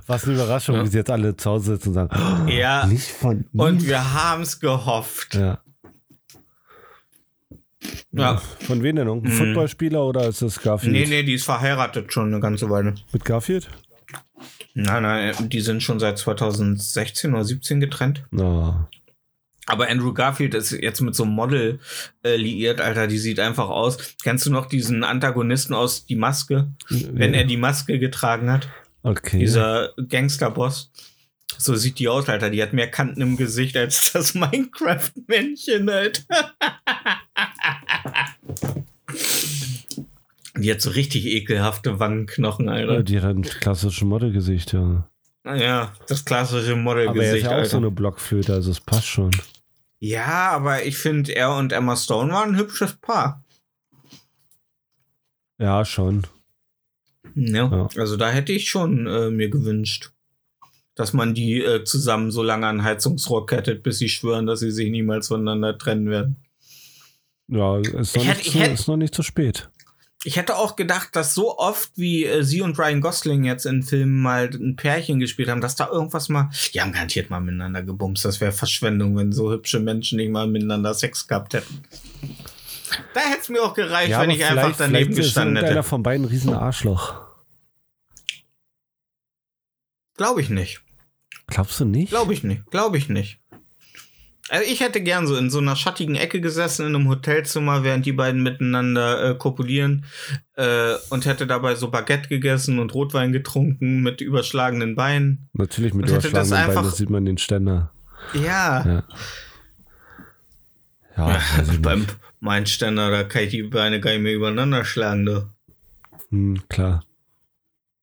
Was eine Überraschung, Ja. wie sie jetzt alle zu Hause sitzen und sagen, oh, Ja. nicht von Und ihm. wir haben's gehofft. Ja. Ja. Von wem denn? Irgendein Mhm. Footballspieler oder ist das Garfield? Nee, nee, die ist verheiratet schon eine ganze Weile. Mit Garfield? Nein, nein, die sind schon seit 2016 oder 17 getrennt. Na, Aber Andrew Garfield ist jetzt mit so einem Model äh, liiert, Alter, die sieht einfach aus. Kennst du noch diesen Antagonisten aus Die Maske? Wenn er die Maske getragen hat, Okay. dieser Gangsterboss. So sieht die aus, Alter. Die hat mehr Kanten im Gesicht als das Minecraft-Männchen, Alter. Die hat so richtig ekelhafte Wangenknochen, Ja, Alter. die hat ein klassisches Modelgesicht, ja. Ja, das klassische Aber er ist Modelgesicht, ja auch Alter. so eine Blockflöte, also es passt schon. Ja, aber ich finde, er und Emma Stone waren ein hübsches Paar. Ja, schon. Ja. Ja. Also da hätte ich schon äh, mir gewünscht, dass man die äh, zusammen so lange an Heizungsrohr kettet, bis sie schwören, dass sie sich niemals voneinander trennen werden. Ja, ist noch, Ich hätte- nicht, ich zu, hätte- ist noch nicht zu spät. Ich hätte auch gedacht, dass so oft wie äh, sie und Ryan Gosling jetzt in Filmen mal ein Pärchen gespielt haben, dass da irgendwas mal. Die haben garantiert mal miteinander gebumst. Das wäre Verschwendung, wenn so hübsche Menschen nicht mal miteinander Sex gehabt hätten. Da hätte es mir auch gereicht, wenn aber ich einfach daneben gestanden hätte. von beiden riesen Arschloch. Glaube ich nicht. Glaubst du nicht? Glaube ich nicht. Glaube ich nicht. Also ich hätte gern so in so einer schattigen Ecke gesessen in einem Hotelzimmer, während die beiden miteinander äh, kopulieren äh, und hätte dabei so Baguette gegessen und Rotwein getrunken mit überschlagenen Beinen. Natürlich mit Und hätte das überschlagenen Beinen, einfach- das sieht man den Ständer. Ja. Ja. Ja, ich Beim mein Ständer, da kann ich die Beine gar nicht mehr übereinander schlagen, du. Hm, klar.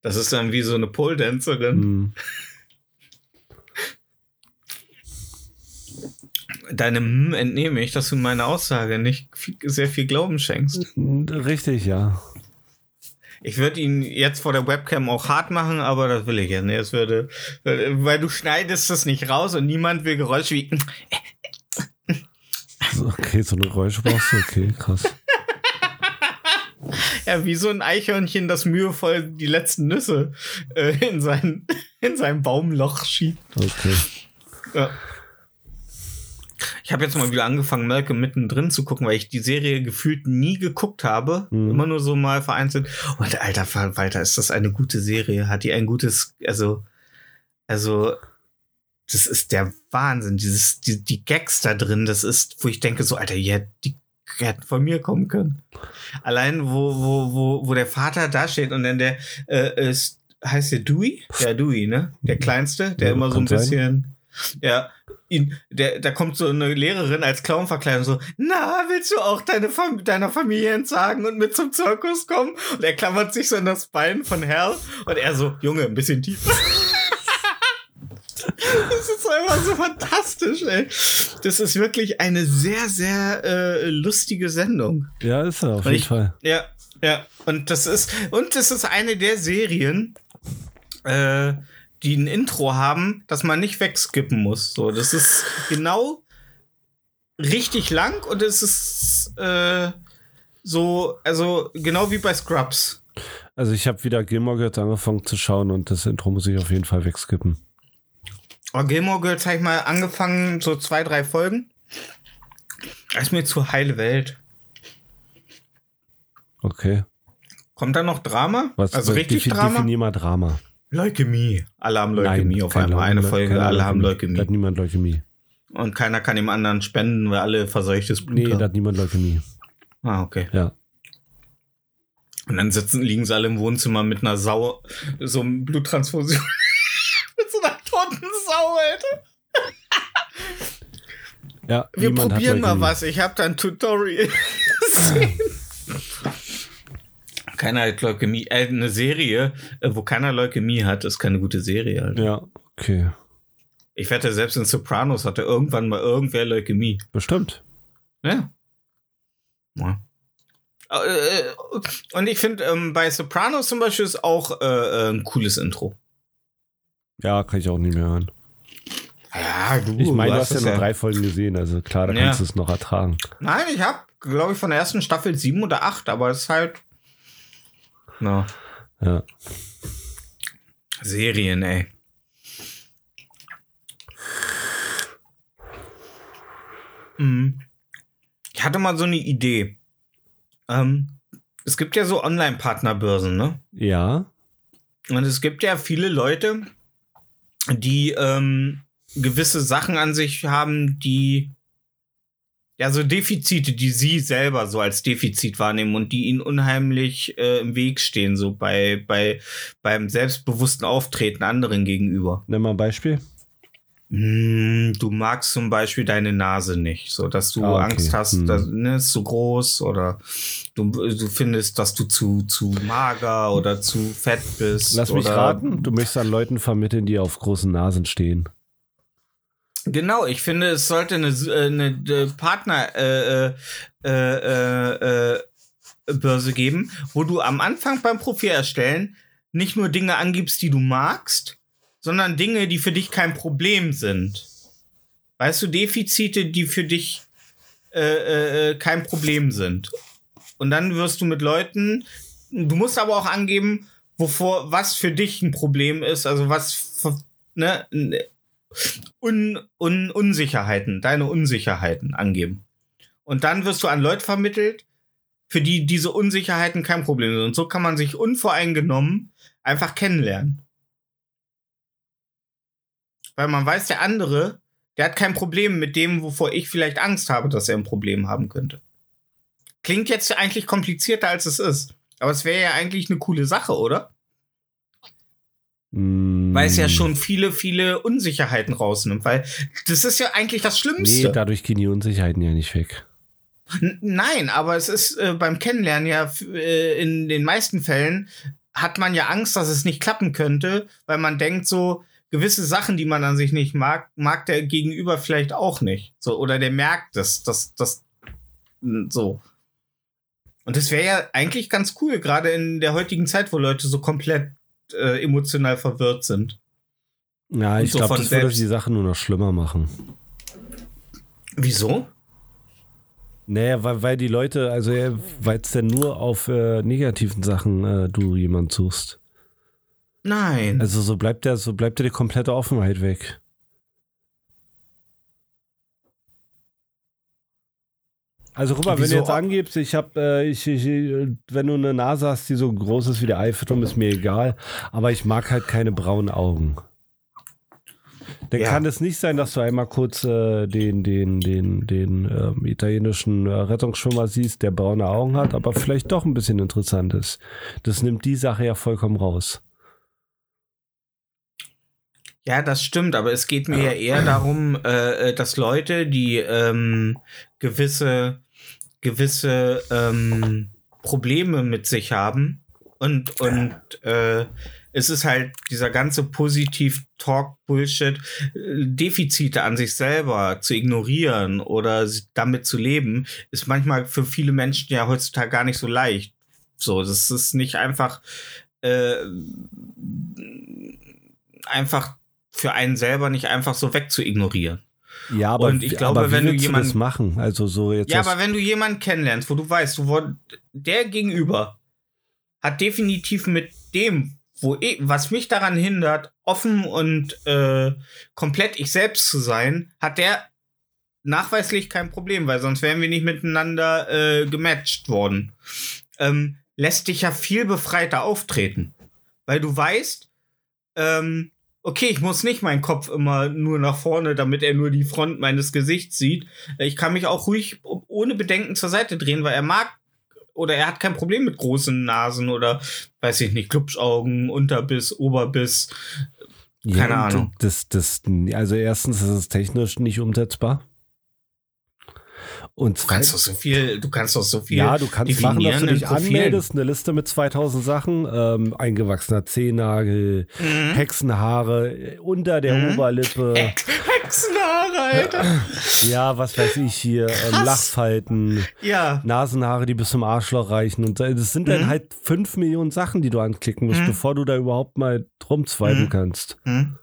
Das ist dann wie so eine Pole-Dancerin. Hm. Deinem hm entnehme ich, dass du meine Aussage nicht viel, sehr viel Glauben schenkst. Richtig, ja. Ich würde ihn jetzt vor der Webcam auch hart machen, aber das will ich ja nicht. Es würde, weil du schneidest das nicht raus und niemand will Geräusche wie. Okay, so eine Geräusche brauchst du. Okay, krass. Ja, wie so ein Eichhörnchen, das mühevoll die letzten Nüsse äh, in, sein, in sein Baumloch schiebt. Okay. Ja. Ich habe jetzt mal wieder angefangen, Malcolm mittendrin zu gucken, weil ich die Serie gefühlt nie geguckt habe. Mhm. Immer nur so mal vereinzelt. Und alter Falter, ist das eine gute Serie? Hat die ein gutes, also, also, das ist der Wahnsinn. Dieses, die, die Gags da drin, das ist, wo ich denke, so, Alter, ja, die hätten von mir kommen können. Allein, wo, wo, wo, wo der Vater da steht und dann der, äh, ist, heißt der Dewey? Ja, Dewey, ne? Der Kleinste, der Ja, immer so ein sein. bisschen, ja, ihn, der, da kommt so eine Lehrerin als Clown verkleidet und so, na, willst du auch deine Fam deiner Familie entsagen und mit zum Zirkus kommen? Und er klammert sich so an das Bein von Hal und er so, Junge, ein bisschen tiefer. Das ist einfach so fantastisch, ey. Das ist wirklich eine sehr, sehr äh, lustige Sendung. Ja, ist er auf jeden ich- Fall. Ja, ja. Und das ist, und das ist eine der Serien, äh, die ein Intro haben, das man nicht wegskippen muss. So, das ist genau richtig lang und es ist äh, so, also genau wie bei Scrubs. Also ich habe wieder Gilmore Girls angefangen zu schauen und das Intro muss ich auf jeden Fall wegskippen. Oh, Gilmore Girls habe ich mal angefangen, so zwei, drei Folgen. Das ist mir zu heile Welt. Okay. Kommt da noch Drama? Was, also was- richtig Drama? Definier mal Drama. Leukämie. Alle haben Leukämie auf kein einmal. Eine Folge, alle haben Da Leukämie. hat niemand Leukämie. Und keiner kann dem anderen spenden, weil alle verseuchtes Blut Nee, da haben. hat niemand Leukämie. Ah, okay. Ja. Und dann sitzen, liegen sie alle im Wohnzimmer mit einer Sau, so einem Bluttransfusion. mit so einer toten Sau, Alter. Ja, Wir probieren mal was. Ich habe da ein Tutorial gesehen. keiner hat Leukämie. Äh, eine Serie, äh, wo keiner Leukämie hat, ist keine gute Serie, Alter. Ja, okay. Ich wette, selbst in Sopranos hatte irgendwann mal irgendwer Leukämie. Bestimmt. Ja. ja. Äh, Und ich finde, ähm, bei Sopranos zum Beispiel ist auch äh, äh, ein cooles Intro. Ja, kann ich auch nicht mehr hören. Ja, du, Ich meine, du du hast ja nur drei Folgen gesehen, also klar, da Ja. kannst du es noch ertragen. Nein, ich habe, glaube ich, von der ersten Staffel sieben oder acht, aber es ist halt. Na, Ja. Serien, ey. Mhm. Ich hatte mal so eine Idee. Ähm, es gibt ja so Online-Partnerbörsen, ne? Ja. Und es gibt ja viele Leute, die ähm, gewisse Sachen an sich haben, die ja so Defizite, die sie selber so als Defizit wahrnehmen und die ihnen unheimlich äh, im Weg stehen, so bei, bei beim selbstbewussten Auftreten anderen gegenüber. Nimm mal ein Beispiel. Hm, du magst zum Beispiel deine Nase nicht, so dass du Ah, okay. Angst hast, Hm. dass, ne, ist zu groß oder du, du findest, dass du zu, zu mager oder zu fett bist. Lass mich raten, du möchtest an Leuten vermitteln, die auf großen Nasen stehen. Genau, ich finde, es sollte eine, äh, eine, äh, Partner äh, äh, äh, äh, Börse geben, wo du am Anfang beim Profil erstellen nicht nur Dinge angibst, die du magst, sondern Dinge, die für dich kein Problem sind. Weißt du, Defizite, die für dich äh, äh, kein Problem sind. Und dann wirst du mit Leuten, du musst aber auch angeben, wovor, was für dich ein Problem ist, also was, ne, Un, Un, Unsicherheiten, deine Unsicherheiten angeben. Und dann wirst du an Leute vermittelt, für die diese Unsicherheiten kein Problem sind. Und so kann man sich unvoreingenommen einfach kennenlernen. weil man weiß, der andere, der hat kein Problem mit dem, wovor ich vielleicht Angst habe, dass er ein Problem haben könnte. Klingt jetzt eigentlich komplizierter, als es ist. Aber es wäre ja eigentlich eine coole Sache, oder? Mm, Weil es ja schon viele, viele Unsicherheiten rausnimmt. Weil das ist ja eigentlich das Nee, Schlimmste. dadurch gehen die Unsicherheiten ja nicht weg. N nein, aber es ist äh, beim Kennenlernen ja äh, in den meisten Fällen hat man ja Angst, dass es nicht klappen könnte, weil man denkt so, gewisse Sachen, die man an sich nicht mag, mag der Gegenüber vielleicht auch nicht. So, oder der merkt es, dass das so. Und das wäre ja eigentlich ganz cool, gerade in der heutigen Zeit, wo Leute so komplett äh, emotional verwirrt sind. Ja, ich so glaube, das würde selbst. die Sache nur noch schlimmer machen. Wieso? Naja, weil, weil die Leute, also weil es denn nur auf äh, negativen Sachen äh, du jemand suchst. Nein. Also so bleibt der, so bleibt dir die komplette Offenheit weg. Also guck mal, wenn du jetzt angibst, ich habe, äh, ich, ich, wenn du eine Nase hast, die so groß ist wie der Eiffelturm, ist mir egal. Aber ich mag halt keine braunen Augen. Dann Ja. kann es nicht sein, dass du einmal kurz äh, den, den, den, den ähm, italienischen äh, Rettungsschwimmer siehst, der braune Augen hat, aber vielleicht doch ein bisschen interessant ist. Das nimmt die Sache ja vollkommen raus. Ja, das stimmt, aber es geht mir ja eher darum, äh, äh, dass Leute, die ähm, gewisse, gewisse ähm, Probleme mit sich haben und, und äh, es ist halt dieser ganze Positiv-Talk-Bullshit, äh, Defizite an sich selber zu ignorieren oder damit zu leben, ist manchmal für viele Menschen ja heutzutage gar nicht so leicht. So, das ist nicht einfach äh, einfach für einen selber nicht einfach so wegzuignorieren. Ja, aber, Und ich glaube, aber wie wenn du jemanden- machen, also so jetzt Ja, aber wenn du jemanden kennenlernst, wo du weißt, du der Gegenüber hat definitiv mit dem, wo ich, was mich daran hindert, offen und äh, komplett ich selbst zu sein, hat der nachweislich kein Problem, weil sonst wären wir nicht miteinander äh, gematcht worden. Ähm, lässt dich ja viel befreiter auftreten, weil du weißt, ähm, okay, ich muss nicht meinen Kopf immer nur nach vorne, damit er nur die Front meines Gesichts sieht. Ich kann mich auch ruhig ohne Bedenken zur Seite drehen, weil er mag oder er hat kein Problem mit großen Nasen oder weiß ich nicht, Klubschaugen, Unterbiss, Oberbiss. keine ja, Ahnung. Das, das, also erstens ist es technisch nicht umsetzbar. Und Du kannst doch so viel, du kannst doch so viel. ja, du kannst machen, dass du dich Profilen. anmeldest, eine Liste mit 2000 Sachen, ähm, eingewachsener Zehennagel, Mhm. Hexenhaare äh, unter der Mhm. Oberlippe, Hexenhaare, Alter. ja, was weiß ich hier, ähm. Lachfalten, Ja. Nasenhaare, die bis zum Arschloch reichen. Und das sind dann Mhm. halt 5 Millionen Sachen, die du anklicken musst, Mhm. bevor du da überhaupt mal rumzweiben Mhm. kannst. Hm?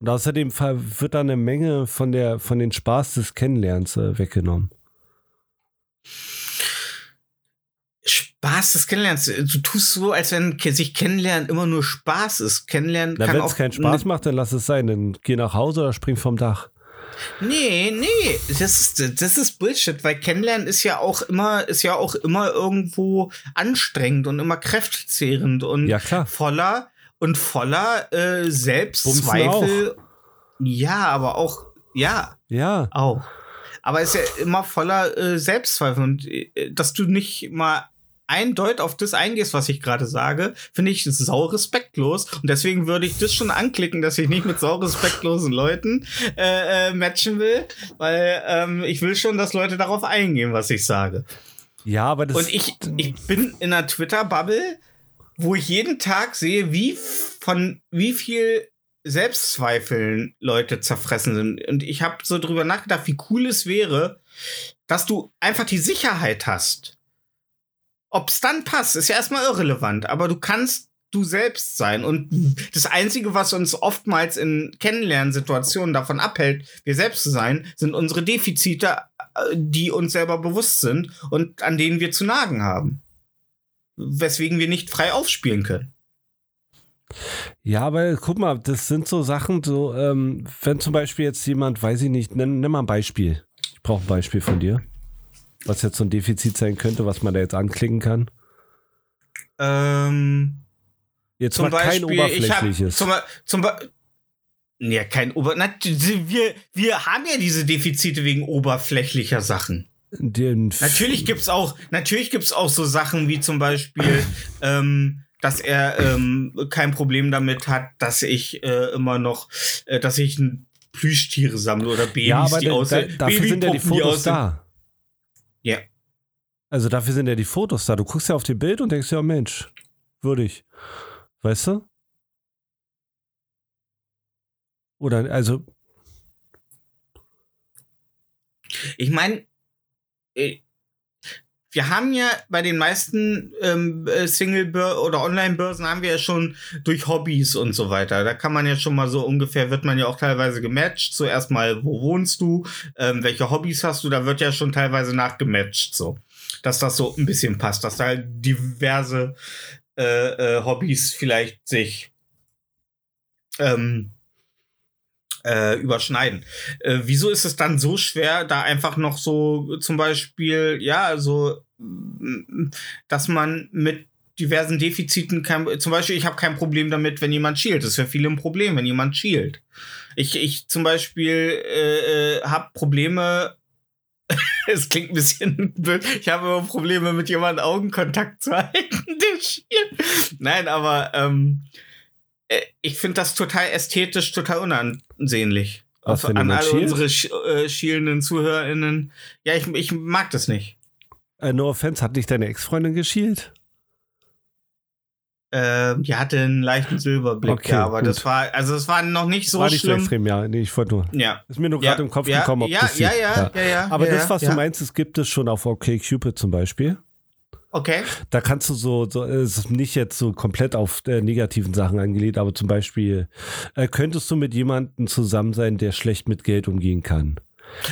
Und außerdem wird da eine Menge von, der, von den Spaß des Kennenlernens äh, weggenommen. Spaß des Kennenlernens. Du tust so, als wenn sich Kennenlernen immer nur Spaß ist. Kennenlernen Na, kann wenn auch es keinen Spaß macht, dann lass es sein. Dann geh nach Hause oder spring vom Dach. Nee, nee, das ist, das ist Bullshit, weil Kennenlernen ist ja auch immer, ist ja auch immer irgendwo anstrengend und immer kräftezehrend und Ja, voller und voller äh, Selbstzweifel. Ja, aber auch, ja, Ja. auch. Aber es ist ja immer voller äh, Selbstzweifel und äh, dass du nicht mal eindeutig auf das eingehst, was ich gerade sage, finde ich sau respektlos. Und deswegen würde ich das schon anklicken, dass ich nicht mit sau respektlosen Leuten äh, äh, matchen will, weil ähm, ich will schon, dass Leute darauf eingehen, was ich sage. Ja, aber das. Und ich, ich bin in einer Twitter-Bubble, wo ich jeden Tag sehe, wie von wie viel Selbstzweifeln Leute zerfressen sind. Und ich habe so drüber nachgedacht, wie cool es wäre, dass du einfach die Sicherheit hast. Ob es dann passt, ist ja erstmal irrelevant, aber du kannst du selbst sein. Und das Einzige, was uns oftmals in Kennenlernsituationen davon abhält, wir selbst zu sein, sind unsere Defizite, äh, die uns selber bewusst sind und an denen wir zu nagen haben. Weswegen wir nicht frei aufspielen können. Ja, aber guck mal, das sind so Sachen, so, ähm, wenn zum Beispiel jetzt jemand, weiß ich nicht, nenn, nenn mal ein Beispiel. Ich brauche ein Beispiel von dir. Was jetzt so ein Defizit sein könnte, was man da jetzt anklicken kann. Ähm, Jetzt zum mal kein Beispiel, habe oberflächliches. zum, Be- zum, Be- Ja, kein Ober. Na, wir, wir haben ja diese Defizite wegen oberflächlicher Sachen. Den Natürlich gibt's auch, natürlich gibt's auch so Sachen wie zum Beispiel, ähm, dass er ähm, kein Problem damit hat, dass ich äh, immer noch, äh, dass ich ein Plüschtiere sammle oder Babys, ja, aber die da, da, dafür sind ja die Fotos aussehen- da. Ja. Also dafür sind ja die Fotos da. Du guckst ja auf dem Bild und denkst ja, Mensch, würdig. Weißt du? Oder, also, Ich meine, wir haben ja bei den meisten ähm, äh, Single- oder Online-Börsen haben wir ja schon durch Hobbys und so weiter. Da kann man ja schon mal so ungefähr, wird man ja auch teilweise gematcht. Zuerst mal, wo wohnst du? Ähm, welche Hobbys hast du? Da wird ja schon teilweise nachgematcht, so. Dass das so ein bisschen passt, dass da halt diverse äh, äh, Hobbys vielleicht sich ähm, äh, überschneiden. Äh, wieso ist es dann so schwer, da einfach noch so zum Beispiel, ja, also, mm, dass man mit diversen Defiziten kein, zum Beispiel, ich habe kein Problem damit, wenn jemand schielt. Das ist für viele ein Problem, wenn jemand schielt. Ich, ich zum Beispiel äh, äh, habe Probleme. Es klingt ein bisschen blöd. Ich habe immer Probleme, mit jemandem Augenkontakt zu halten, der schielt. Nein, aber ähm, äh, ich finde das total ästhetisch, total unansehnlich. Was, Auf, wenn an alle schielt? unsere sch- äh, schielenden ZuhörerInnen. Ja, ich, ich mag das nicht. äh, no offense, hat nicht deine Ex-Freundin geschielt? Ähm, die hatte einen leichten Silberblick, Okay, ja, aber gut. das war, also es war noch nicht so War nicht so schlimm. extrem, ja. Nee, ich wollte nur. ja. Ist mir nur Ja, gerade im Kopf ja, gekommen, ob ja, das ja, die- ja, ja, ja, Aber ja, das, was ja. du meinst, das gibt es schon auf OkCupid zum Beispiel. Okay. Da kannst du so, so es ist nicht jetzt so komplett auf äh, negativen Sachen angelegt, aber zum Beispiel, äh, könntest du mit jemandem zusammen sein, der schlecht mit Geld umgehen kann?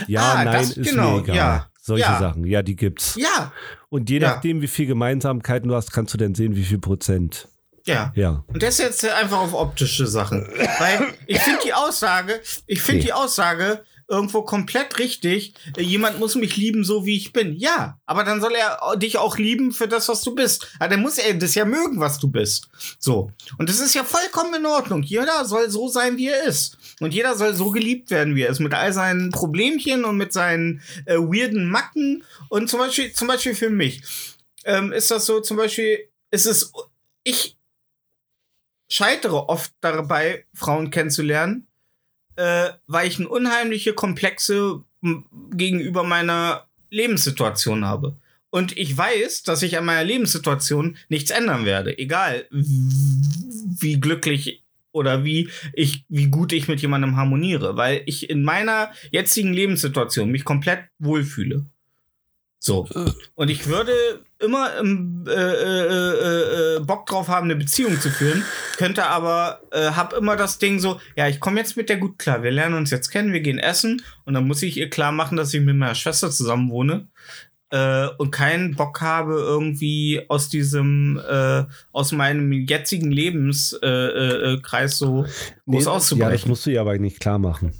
Ja, Ah, nein, das- ist genau, mir egal. ja, Solche ja. Sachen, ja, die gibt's. Ja, Und je Ja. nachdem, wie viel Gemeinsamkeiten du hast, kannst du dann sehen, wie viel Prozent. ja. Ja. Und das jetzt einfach auf optische Sachen. Weil ich finde die Aussage, ich finde Nee. die Aussage irgendwo komplett richtig. Äh, Jemand muss mich lieben, so wie ich bin. Ja, aber dann soll er dich auch lieben für das, was du bist. Aber dann muss er das ja mögen, was du bist. So. Und das ist ja vollkommen in Ordnung. Jeder soll so sein, wie er ist. Und jeder soll so geliebt werden, wie er ist. Mit all seinen Problemchen und mit seinen äh, weirden Macken. Und zum Beispiel, zum Beispiel für mich ähm, ist das so, zum Beispiel, ist es, ich scheitere oft dabei, Frauen kennenzulernen, äh, weil ich eine unheimliche Komplexe gegenüber meiner Lebenssituation habe. Und ich weiß, dass ich an meiner Lebenssituation nichts ändern werde. Egal, wie glücklich oder wie ich, wie gut ich mit jemandem harmoniere, weil ich in meiner jetzigen Lebenssituation mich komplett wohlfühle. So. Und ich würde immer ähm, äh, äh, äh, äh, Bock drauf haben, eine Beziehung zu führen, könnte aber, äh, hab immer das Ding so, ja, ich komme jetzt mit der gut klar, wir lernen uns jetzt kennen, wir gehen essen und dann muss ich ihr klar machen, dass ich mit meiner Schwester zusammen wohne äh, und keinen Bock habe, irgendwie aus diesem, äh, aus meinem jetzigen Lebenskreis äh, äh, so groß Nee, ja, das auszubrechen. musst du ja aber nicht klar machen.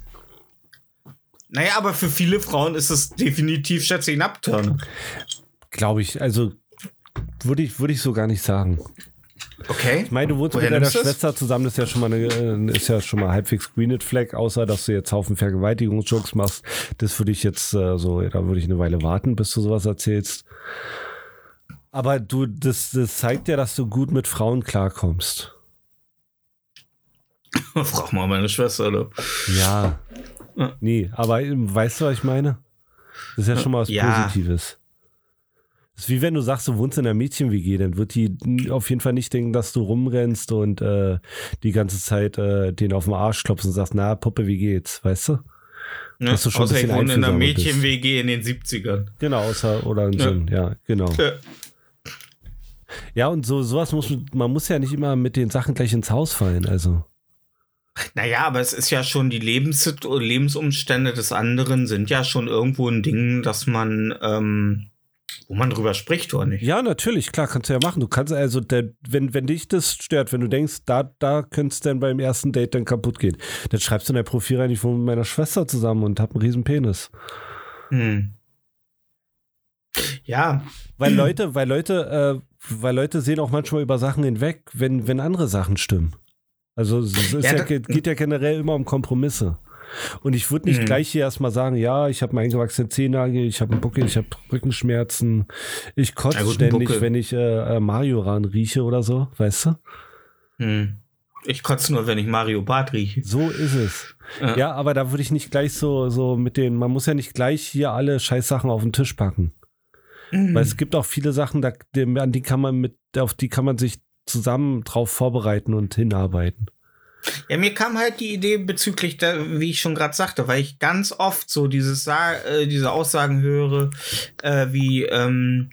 Naja, aber für viele Frauen ist es definitiv, schätze ich, ein Abturn. Glaube ich, also würde ich, würde ich so gar nicht sagen. Okay. Ich meine, du wohnst Woher mit deiner? Schwester zusammen, das ist ja schon mal eine, äh, ist ja schon mal halbwegs Greened Flag, außer dass du jetzt Haufen Vergewaltigungsjokes machst. Das würde ich jetzt äh, so, da würde ich eine Weile warten, bis du sowas erzählst. Aber du, das, das zeigt ja, dass du gut mit Frauen klarkommst. Frag mal meine Schwester, oder? Ja. Ja. Nee, aber ähm, weißt du, was ich meine? Das ist ja schon mal was Ja. Positives. Das ist wie wenn du sagst, du wohnst in einer Mädchen-WG, dann wird die auf jeden Fall nicht denken, dass du rumrennst und äh, die ganze Zeit äh, den auf den Arsch klopfst und sagst, na, Puppe, wie geht's, weißt du? Ne? Dass du schon ein Außer ich bisschen wohne in einer. Mädchen-WG in den 70ern. Genau, außer, oder ein Ja. Sinn, ja, genau. Ja. Ja, und so sowas muss, man muss ja nicht immer mit den Sachen gleich ins Haus fallen, also. Naja, aber es ist ja schon die Lebens Lebensumstände des anderen sind ja schon irgendwo ein Ding, dass man, ähm, wo man drüber spricht, oder nicht? Ja, natürlich, klar, kannst du ja machen. Du kannst also, der, wenn, wenn dich das stört, wenn du denkst, da, da könnte es dann beim ersten Date dann kaputt gehen, dann schreibst du in dein Profil rein, ich wohne mit meiner Schwester zusammen und hab einen riesen Penis. Hm. Ja, Weil Leute, weil Leute, äh, weil Leute sehen auch manchmal über Sachen hinweg, wenn, wenn andere Sachen stimmen. Also es Ja, ja, geht, ja generell immer um Kompromisse. Und ich würde nicht Mhm. gleich hier erstmal sagen, ja, ich habe einen eingewachsenen Zehennagel, ich habe einen Buckel, ich habe Rückenschmerzen, ich kotze Ja, ständig, Buckel. wenn ich äh, äh, Mario ran rieche oder so, weißt du? Hm. Ich kotze nur, wenn ich Mario Bart rieche. So ist es. Ja. Ja, aber da würde ich nicht gleich so, so mit den, man muss ja nicht gleich hier alle Scheißsachen auf den Tisch packen. Mhm. Weil es gibt auch viele Sachen, da, an die kann man mit, auf die kann man sich zusammen drauf vorbereiten und hinarbeiten. Ja, mir kam halt die Idee bezüglich, der, wie ich schon gerade sagte, weil ich ganz oft so dieses äh, diese Aussagen höre, äh, wie, ähm,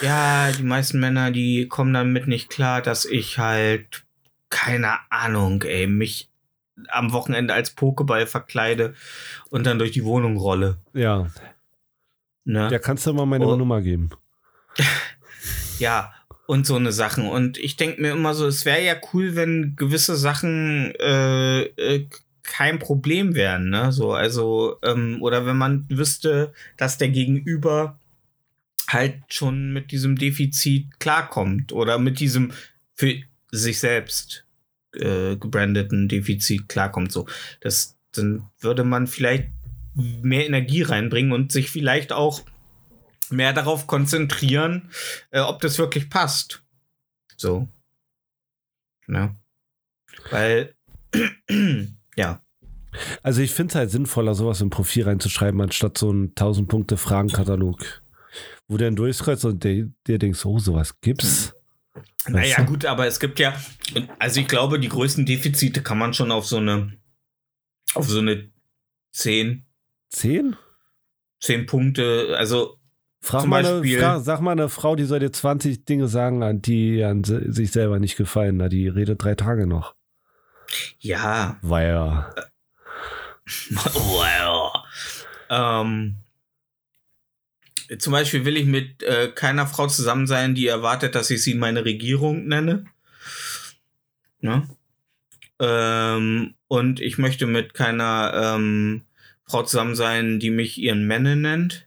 ja, die meisten Männer, die kommen damit nicht klar, dass ich halt, keine Ahnung, ey, mich am Wochenende als Pokéball verkleide und dann durch die Wohnung rolle. Ja, Ne? ja, kannst du mal meine Oh. Nummer geben. Ja, und so eine Sachen. Und ich denke mir immer so, es wäre ja cool, wenn gewisse Sachen äh, äh, kein Problem wären, ne? So, also, ähm, oder wenn man wüsste, dass der Gegenüber halt schon mit diesem Defizit klarkommt oder mit diesem für sich selbst äh, gebrandeten Defizit klarkommt. So, das dann würde man vielleicht mehr Energie reinbringen und sich vielleicht auch mehr darauf konzentrieren, äh, ob das wirklich passt. So. Ne? Weil, ja. Also ich finde es halt sinnvoller, sowas im Profil reinzuschreiben, anstatt so einen 1000 Punkte Fragenkatalog, wo du dann durchscrollst und dir, dir denkst, oh, sowas gibt's. Naja, du? gut, aber es gibt ja, also ich glaube, die größten Defizite kann man schon auf so eine, auf so eine 10, Zehn? 10 Punkte, also Frag mal eine, Beispiel- fra sag mal eine Frau, die soll dir 20 Dinge sagen, an die an sich selber nicht gefallen. Na, die redet drei Tage noch. ja, Weil ja. well. Ähm, zum Beispiel will ich mit äh, keiner Frau zusammen sein, die erwartet, dass ich sie meine Regierung nenne. Ne? Ähm, und ich möchte mit keiner ähm, Frau zusammen sein, die mich ihren Männer nennt.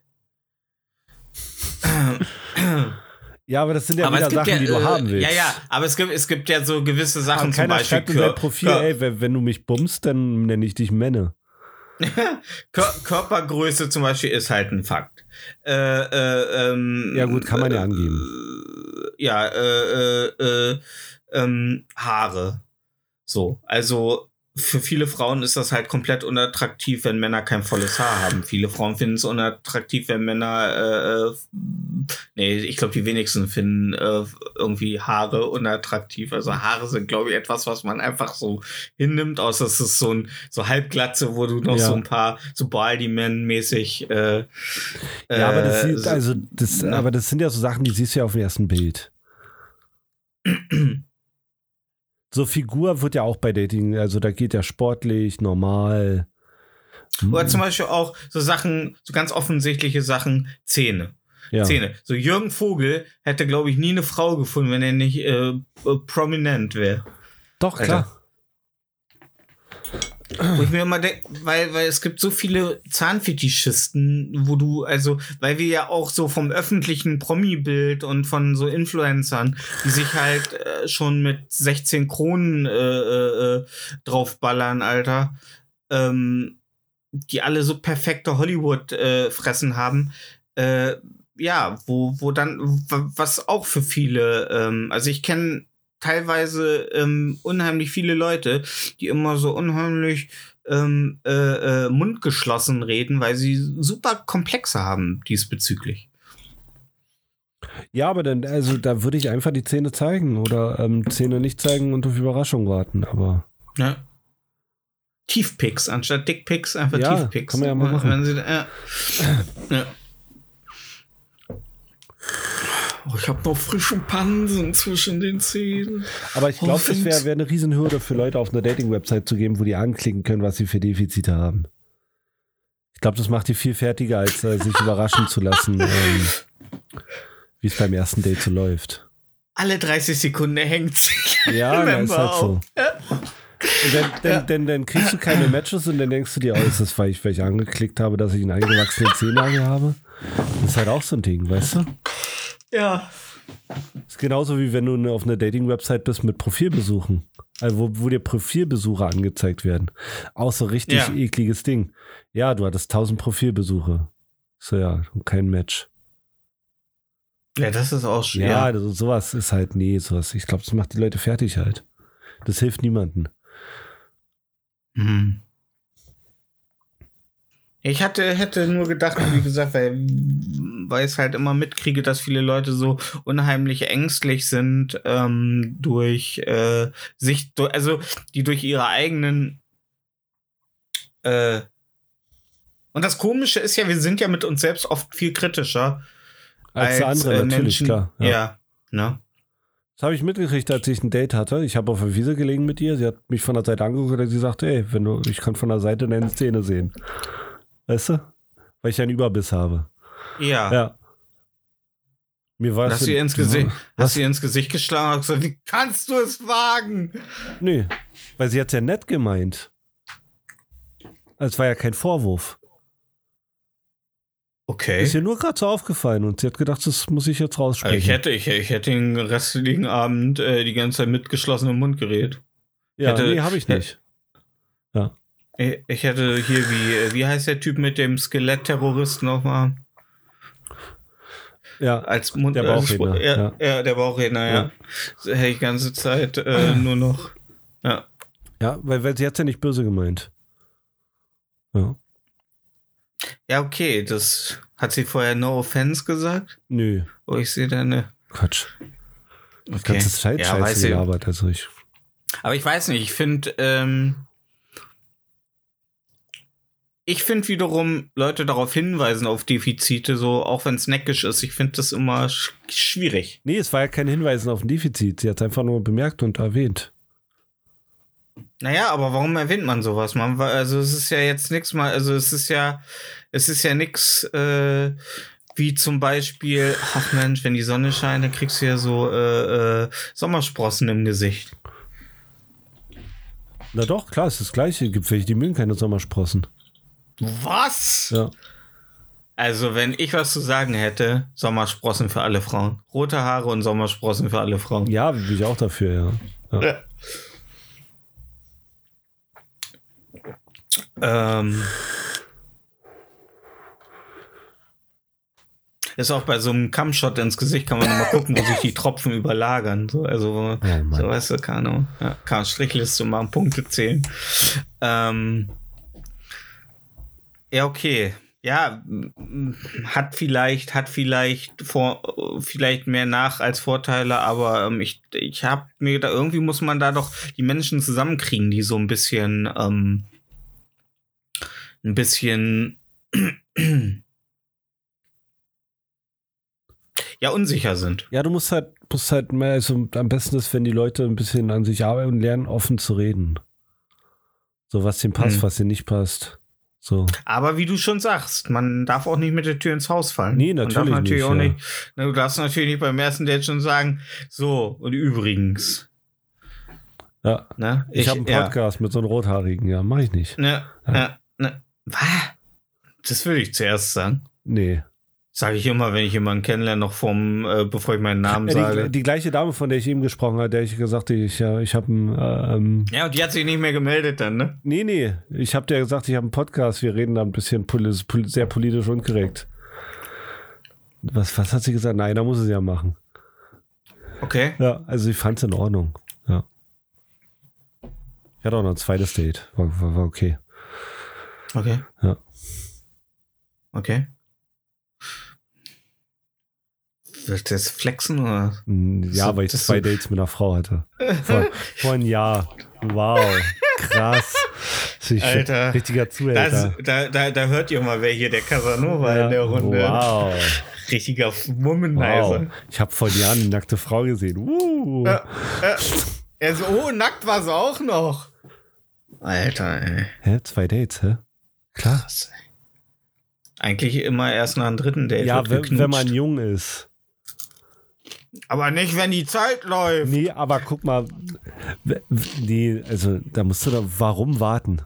Ja, aber das sind ja aber wieder Sachen, ja, die du äh, haben willst. ja, ja, aber es gibt, es gibt ja so gewisse Sachen Aber zum keiner Beispiel. schreibt in dein Profil, Kör- ey, wenn, wenn du mich bummst, dann nenne ich dich Männer. Kör Körpergröße zum Beispiel ist halt ein Fakt. Äh, äh, ähm, Ja, gut, kann man ja äh, angeben. Ja, äh, äh, äh, ähm, Haare. So, also für viele Frauen ist das halt komplett unattraktiv, wenn Männer kein volles Haar haben. Viele Frauen finden es unattraktiv, wenn Männer, äh, äh, nee, ich glaube, die wenigsten finden äh, irgendwie Haare unattraktiv. Also Haare sind, glaube ich, etwas, was man einfach so hinnimmt, außer es ist so ein so halbglatze, wo du noch Ja. so ein paar so Baldi-Man-mäßig äh, Ja, aber das, äh, sieht, so- also das, na. aber das sind ja so Sachen, die siehst du ja auf dem ersten Bild. So Figur wird ja auch bei Dating, also da geht ja sportlich, normal. Oder zum Beispiel auch so Sachen, so ganz offensichtliche Sachen, Zähne. ja. Zähne. So Jürgen Vogel hätte, glaube ich, nie eine Frau gefunden, wenn er nicht äh, äh, prominent wäre. Doch, Alter. klar. Wo ich mir immer denke, weil, weil es gibt so viele Zahnfetischisten, wo du, also, weil wir ja auch so vom öffentlichen Promi-Bild und von so Influencern, die sich halt äh, schon mit 16 Kronen äh, äh, äh, draufballern, Alter, ähm, die alle so perfekte Hollywood-Fressen haben, äh, ja, wo, wo dann, was auch für viele, ähm, also ich kenne teilweise ähm, unheimlich viele Leute, die immer so unheimlich ähm, äh, äh, mundgeschlossen reden, weil sie super Komplexe haben diesbezüglich. Ja, aber dann, also da würde ich einfach die Zähne zeigen oder ähm, Zähne nicht zeigen und auf Überraschung warten, aber Ne? Tiefpicks anstatt Dickpicks einfach Ja, Tiefpicks. kann man ja mal machen. Wenn sie, ja. ja. Oh, ich habe noch frischen Pansen zwischen den Zähnen. aber ich glaube, Oh, es wäre find's- wär eine Riesenhürde für Leute auf einer Dating-Website zu geben, wo die anklicken können, was sie für Defizite haben. Ich glaube, das macht die viel fertiger, als äh, sich überraschen zu lassen, ähm, wie es beim ersten Date so läuft. Alle 30 Sekunden hängt sich. Ja, das ist halt so. Und dann, dann, dann, dann kriegst du keine Matches und dann denkst du dir, oh, ist das, weil ich, weil ich angeklickt habe, dass ich einen eingewachsenen Zehennagel habe? Das ist halt auch so ein Ding, weißt du? Ja. Ist genauso wie wenn du ne- auf einer Dating-Website bist mit Profilbesuchen. Also wo, wo dir Profilbesuche angezeigt werden. Auch so richtig Ja. ekliges Ding. Ja, du hattest 1000 Profilbesuche. So ja, kein Match. Ja, das ist auch schwer. Ja, das, sowas ist halt, nee, sowas. Ich glaube, das macht die Leute fertig halt. Das hilft niemandem. Mhm. Ich hatte, hätte nur gedacht, wie gesagt, weil, weil ich es halt immer mitkriege, dass viele Leute so unheimlich ängstlich sind ähm, durch äh, sich, also die durch ihre eigenen äh, und das Komische ist ja, wir sind ja mit uns selbst oft viel kritischer Als, der andere, äh, natürlich, Menschen. klar. Ja, ne? Das habe ich mitgekriegt, als ich ein Date hatte. Ich habe auf der Wiese gelegen mit ihr. Sie hat mich von der Seite angeguckt und sie sagte, ey, wenn du, ich kann von der Seite deine Zähne sehen. Weißt du? Weil ich einen Überbiss habe. Ja. Ja. Mir war Hast es du ihr ins Gesicht, Was? hast du ihr ins Gesicht geschlagen und gesagt, wie kannst du es wagen? Nee, weil sie hat ja nett gemeint. Es war ja kein Vorwurf. Okay. Ist ihr nur gerade so aufgefallen und sie hat gedacht, das muss ich jetzt Also raussprechen. ich hätte, ich, ich hätte den restlichen Abend äh, die ganze Zeit mit geschlossenem Mund geredet. ja, hätte- nee, habe ich nicht. Ich, hätte hier wie, äh, wie heißt der Typ mit dem Skelett-Terroristen nochmal? Ja, Als Mund, Der als Bauchredner, Spr- ja, ja. ja. der Bauchredner, ja. So hätte ich die ganze Zeit äh, nur noch. Ja. ja weil, weil sie hat ja nicht böse gemeint. Ja. ja, okay, das hat sie vorher No Offense gesagt. Nö, Oh, ich sehe da eine. Quatsch. Okay. Ganze Zeit Ja, scheiße gelabert. Also ich, Aber ich weiß nicht, ich finde, ähm, ich finde wiederum Leute darauf hinweisen auf Defizite, so auch wenn es neckisch ist. Ich finde das immer sch schwierig. nee, es war ja kein Hinweisen auf ein Defizit. Sie hat es einfach nur bemerkt und erwähnt. Naja, aber warum erwähnt man sowas? Man, also es ist ja jetzt nichts mal, also es ist ja, es ist ja nix äh, wie zum Beispiel, ach Mensch, wenn die Sonne scheint, dann kriegst du ja so äh, äh, Sommersprossen im Gesicht. Na doch, klar, es ist das Gleiche. Gibt welche, die mögen keine Sommersprossen. Was? Ja. Also, wenn ich was zu sagen hätte, Sommersprossen für alle Frauen. Rote Haare und Sommersprossen für alle Frauen. Ja, bin ich auch dafür, ja. ja. Ähm. Ist auch bei so einem Kammshot ins Gesicht, kann man mal gucken, wo sich die Tropfen überlagern. So, also, Oh so weißt du, keine Ahnung. Ja, kann man Strichliste machen, Punkte zählen. Ähm. Ja, okay. Ja, hat vielleicht, hat vielleicht vor, vielleicht mehr nach als Vorteile, aber ähm, ich, ich habe mir gedacht, irgendwie muss man da doch die Menschen zusammenkriegen, die so ein bisschen, ähm, ein bisschen, ja, unsicher sind. Ja, du musst halt, musst halt mehr, also am besten ist, wenn die Leute ein bisschen an sich arbeiten und lernen, offen zu reden. So, was dem passt, Hm. was dir nicht passt. So. Aber wie du schon sagst, man darf auch nicht mit der Tür ins Haus fallen. Nee, man natürlich darf natürlich nicht, auch ja. nicht. Du darfst natürlich nicht beim ersten Date schon sagen, so, und übrigens. Ja. Ne? Ich, habe einen ja. Podcast mit so einem Rothaarigen, ja, mach ich nicht. Ne, Ja. ne, ne. Was? Das würde ich zuerst sagen. Nee. Sage ich immer, wenn ich jemanden kennenlerne, noch vom, äh, bevor ich meinen Namen Ja, sage. die, die gleiche Dame, von der ich eben gesprochen habe, der ich gesagt habe, ich, ja, ich habe einen, äh, ähm, ja, und die hat sich nicht mehr gemeldet dann, ne? nee, nee, ich habe dir gesagt, ich habe einen Podcast, wir reden da ein bisschen poli poli sehr politisch unkorrekt. Was, was hat sie gesagt? Nein, da muss sie ja machen. Okay. Ja, also ich fand es in Ordnung. Ja. Ich hatte auch noch ein zweites Date. War, war, war okay. Okay. Ja. Okay. Willst du jetzt flexen oder? Mm, Ja, So, weil ich das zwei so- Dates mit einer Frau hatte. Vor, vor einem Jahr. Wow. Krass. Das Alter. Richtiger Das, Zuhälter. da, da, da hört ihr mal, wer hier der Casanova Ja. in der Runde. Wow. Richtiger Womanizer. wow. Ich habe vor Jahren eine nackte Frau gesehen. Uh. Ja, ja. Er so, oh, nackt war sie auch noch. Alter, ey. Hä? Zwei Dates, hä? Krass. Eigentlich immer erst nach dem dritten Date. Ja, wenn, wenn man jung ist. Aber nicht, wenn die Zeit läuft. Nee, aber guck mal. Nee, also da musst du da. Warum warten?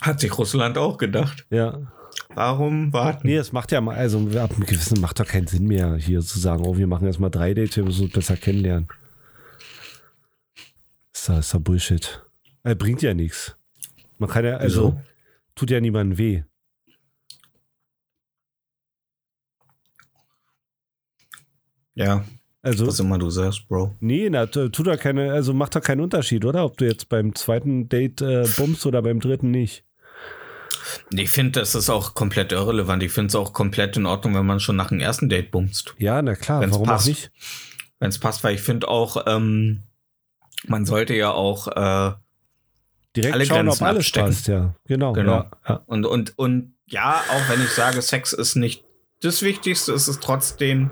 Hat sich Russland auch gedacht. Ja. Warum warten? Nee, es macht ja mal, also ab einem gewissen macht doch keinen Sinn mehr, hier zu sagen, oh, wir machen jetzt mal drei Dates, wir müssen uns besser kennenlernen. Ist doch, ist doch Bullshit. Äh, bringt ja nichts. Man kann ja, also, Wieso? tut ja niemandem weh. Ja, Also, was immer du sagst, Bro. nee, na, tu- tut doch keine, also macht doch keinen Unterschied, oder? Ob du jetzt beim zweiten Date äh, bummst oder beim dritten nicht. Ich finde, das ist auch komplett irrelevant. Ich finde es auch komplett in Ordnung, wenn man schon nach dem ersten Date bumst. Ja, na klar, Wenn's warum passt. auch nicht? Wenn es passt, weil ich finde auch, ähm, man sollte ja auch äh, Direkt Alle schauen, Grenzen ob alles abstecken. passt, ja. Genau. Genau. Ja, ja. und, und, und ja, auch wenn ich sage, Sex ist nicht das Wichtigste, ist es trotzdem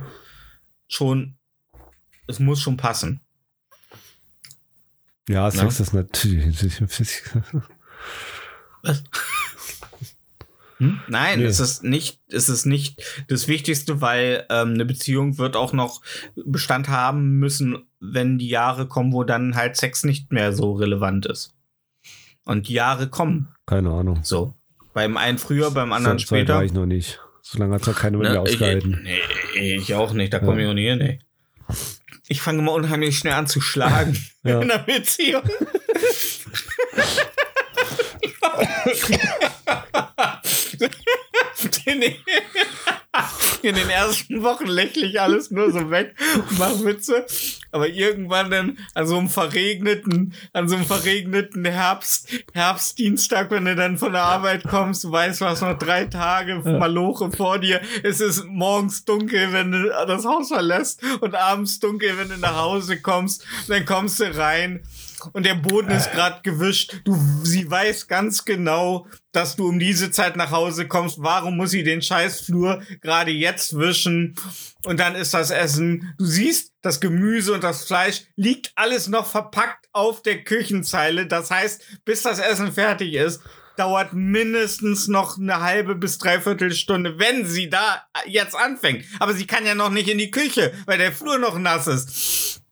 schon, es muss schon passen. ja Sex ist natürlich. Hm? Nein, Nee. es ist nicht, es ist nicht das Wichtigste, weil ähm, eine Beziehung wird auch noch Bestand haben müssen, wenn die Jahre kommen, wo dann halt Sex nicht mehr so relevant ist. Und die Jahre kommen Keine Ahnung. so. Beim einen früher, beim anderen später. war ich noch nicht. So lange hat noch keiner mit Ne, mir ausgehalten. Ich, nee, ich auch nicht, da Ja. komme ich auch nicht hin, ey. Ich fange immer unheimlich schnell an zu schlagen Ja. in der Beziehung. den, in den ersten Wochen lächle ich alles nur so weg und mache Witze. Aber irgendwann dann an so einem verregneten, an so einem verregneten Herbst, Herbstdienstag, wenn du dann von der Arbeit kommst, du weißt, du hast noch drei Tage Maloche vor dir. Es ist morgens dunkel, wenn du das Haus verlässt und abends dunkel, wenn du nach Hause kommst. Dann kommst du rein und der Boden ist gerade gewischt. Du, sie weiß ganz genau, dass du um diese Zeit nach Hause kommst. Warum muss sie den Scheißflur gerade jetzt wischen? Und dann ist das Essen. Du siehst, das Gemüse und das Fleisch liegt alles noch verpackt auf der Küchenzeile. Das heißt, bis das Essen fertig ist, dauert mindestens noch eine halbe bis dreiviertel Stunde, wenn sie da jetzt anfängt. Aber sie kann ja noch nicht in die Küche, weil der Flur noch nass ist.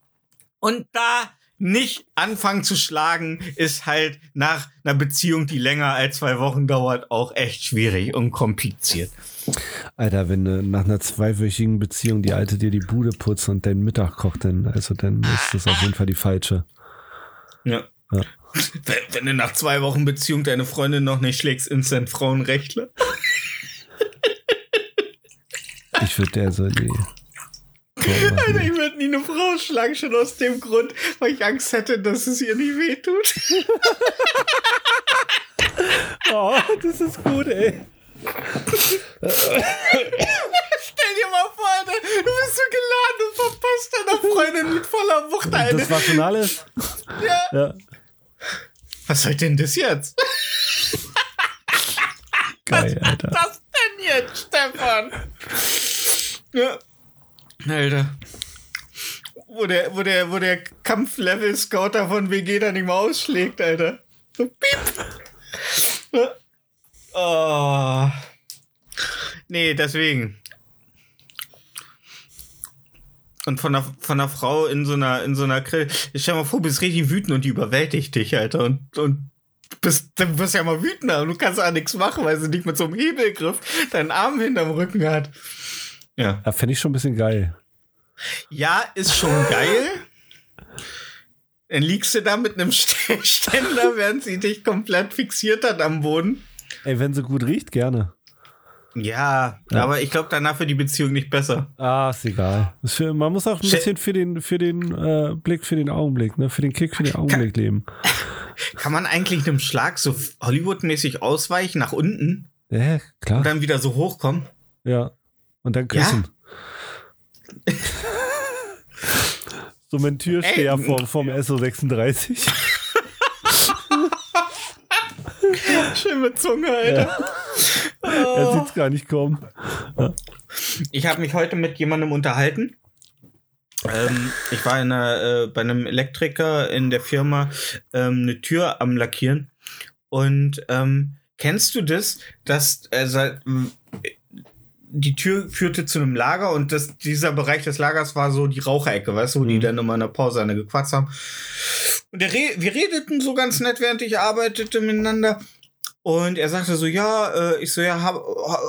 Und da nicht anfangen zu schlagen, ist halt nach einer Beziehung, die länger als zwei Wochen dauert, auch echt schwierig und kompliziert. Alter, wenn du nach einer zweiwöchigen Beziehung die Alte dir die Bude putzt und deinen Mittag kocht, dann, also dann ist das auf jeden Fall die falsche. Ja. Ja. Wenn, wenn du nach zwei Wochen Beziehung deine Freundin noch nicht schlägst, instant Frauenrechtler. Ich würde der so, nee. Alter, machen. ich würde nie eine Frau schlagen, schon aus dem Grund, weil ich Angst hätte, dass es ihr nicht wehtut. oh, das ist gut, ey. Stell dir mal vor, Alter, du bist so geladen und verpasst deiner Freundin mit voller Wucht eine. Das war schon alles? Ja. Ja, Was soll denn das jetzt? geil, Alter. das denn jetzt, Stefan? Ja. Alter. Wo der, wo der, wo der Kampflevel-Scout da von WG dann mehr ausschlägt, Alter. So piep. Oh. Nee, deswegen. Und von der, von der Frau in so einer, in so einer Grill. Ich stell mal vor, du bist richtig wütend und die überwältigt dich, Alter. Und, und bist, dann wirst du ja mal wütender und du kannst auch nichts machen, weil sie nicht mit so einem Hebelgriff deinen Arm hinterm Rücken hat. Ja. Ja, fände ich schon ein bisschen geil. Ja, ist schon geil. Dann liegst du da mit einem St- Ständer, während sie dich komplett fixiert hat am Boden. Ey, wenn sie gut riecht, gerne. Ja, Ja. aber ich glaube, danach wird die Beziehung nicht besser. Ah, ist egal. Ist für, man muss auch ein Stell- bisschen für den, für den äh, Blick, für den Augenblick, ne? Für den Kick, für den Augenblick leben. Kann man eigentlich einem Schlag so Hollywood-mäßig ausweichen nach unten Ja, klar. und dann wieder so hochkommen? Ja. Und dann küssen. so mit dem Türsteher Ey. vom, vom SO36. Schön mit Zunge, Alter. er sieht's gar nicht kommen. Ich habe mich heute mit jemandem unterhalten. Ähm, ich war in einer, äh, bei einem Elektriker in der Firma ähm, eine Tür am Lackieren. Und ähm, kennst du das, dass seit- m- die Tür führte zu einem Lager und das, dieser Bereich des Lagers war so die Raucherecke, weißt du, wo die Mhm. dann immer in der Pause eine gequatscht haben. Und Re wir redeten so ganz nett, während ich arbeitete miteinander. Und er sagte so, ja, äh, ich so, ja, hab,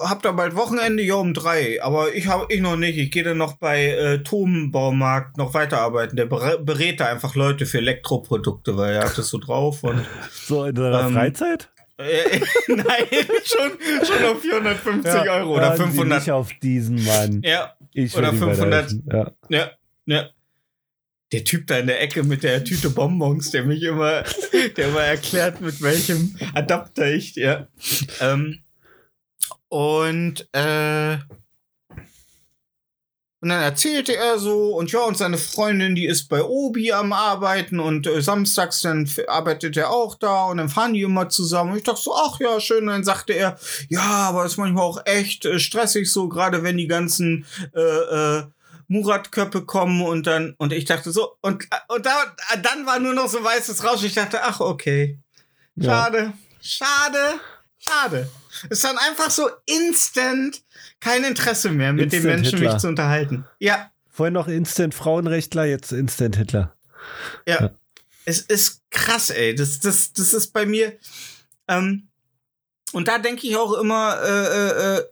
hab da bald Wochenende, ja, um drei. Aber ich hab ich noch nicht. Ich gehe dann noch bei äh, Turmbaumarkt noch weiterarbeiten. Der berät da einfach Leute für Elektroprodukte, weil er hat das so drauf und So in deiner Ähm, Freizeit? Äh, nein, schon, schon auf 450 Euro oder hören Sie 500. Nicht auf diesen Mann. Ja, Ich oder will ihm 500. weiterhelfen. Ja. ja, ja. Der Typ da in der Ecke mit der Tüte Bonbons, der mich immer, der immer erklärt, mit welchem Adapter ich, ja. Ähm, und, äh, und dann erzählte er so, und ja, und seine Freundin, die ist bei Obi am Arbeiten und äh, samstags dann arbeitet er auch da und dann fahren die immer zusammen. Und ich dachte so, ach ja, schön. Und dann sagte er, ja, aber ist manchmal auch echt äh, stressig so, gerade wenn die ganzen äh, äh, Murat-Köppe kommen und dann, und ich dachte so, und, und da, dann war nur noch so weißes Rauschen. Ich dachte, ach, okay. Ja. Schade, schade, schade. Ist dann einfach so instant kein Interesse mehr, mit den Instant Menschen Hitler. mich zu unterhalten. Ja, Vorhin noch Instant Frauenrechtler, jetzt Instant Hitler. ja. Ja. Es ist krass, ey. Das, das, das ist bei mir. Ähm, und da denke ich auch immer, äh, äh, äh,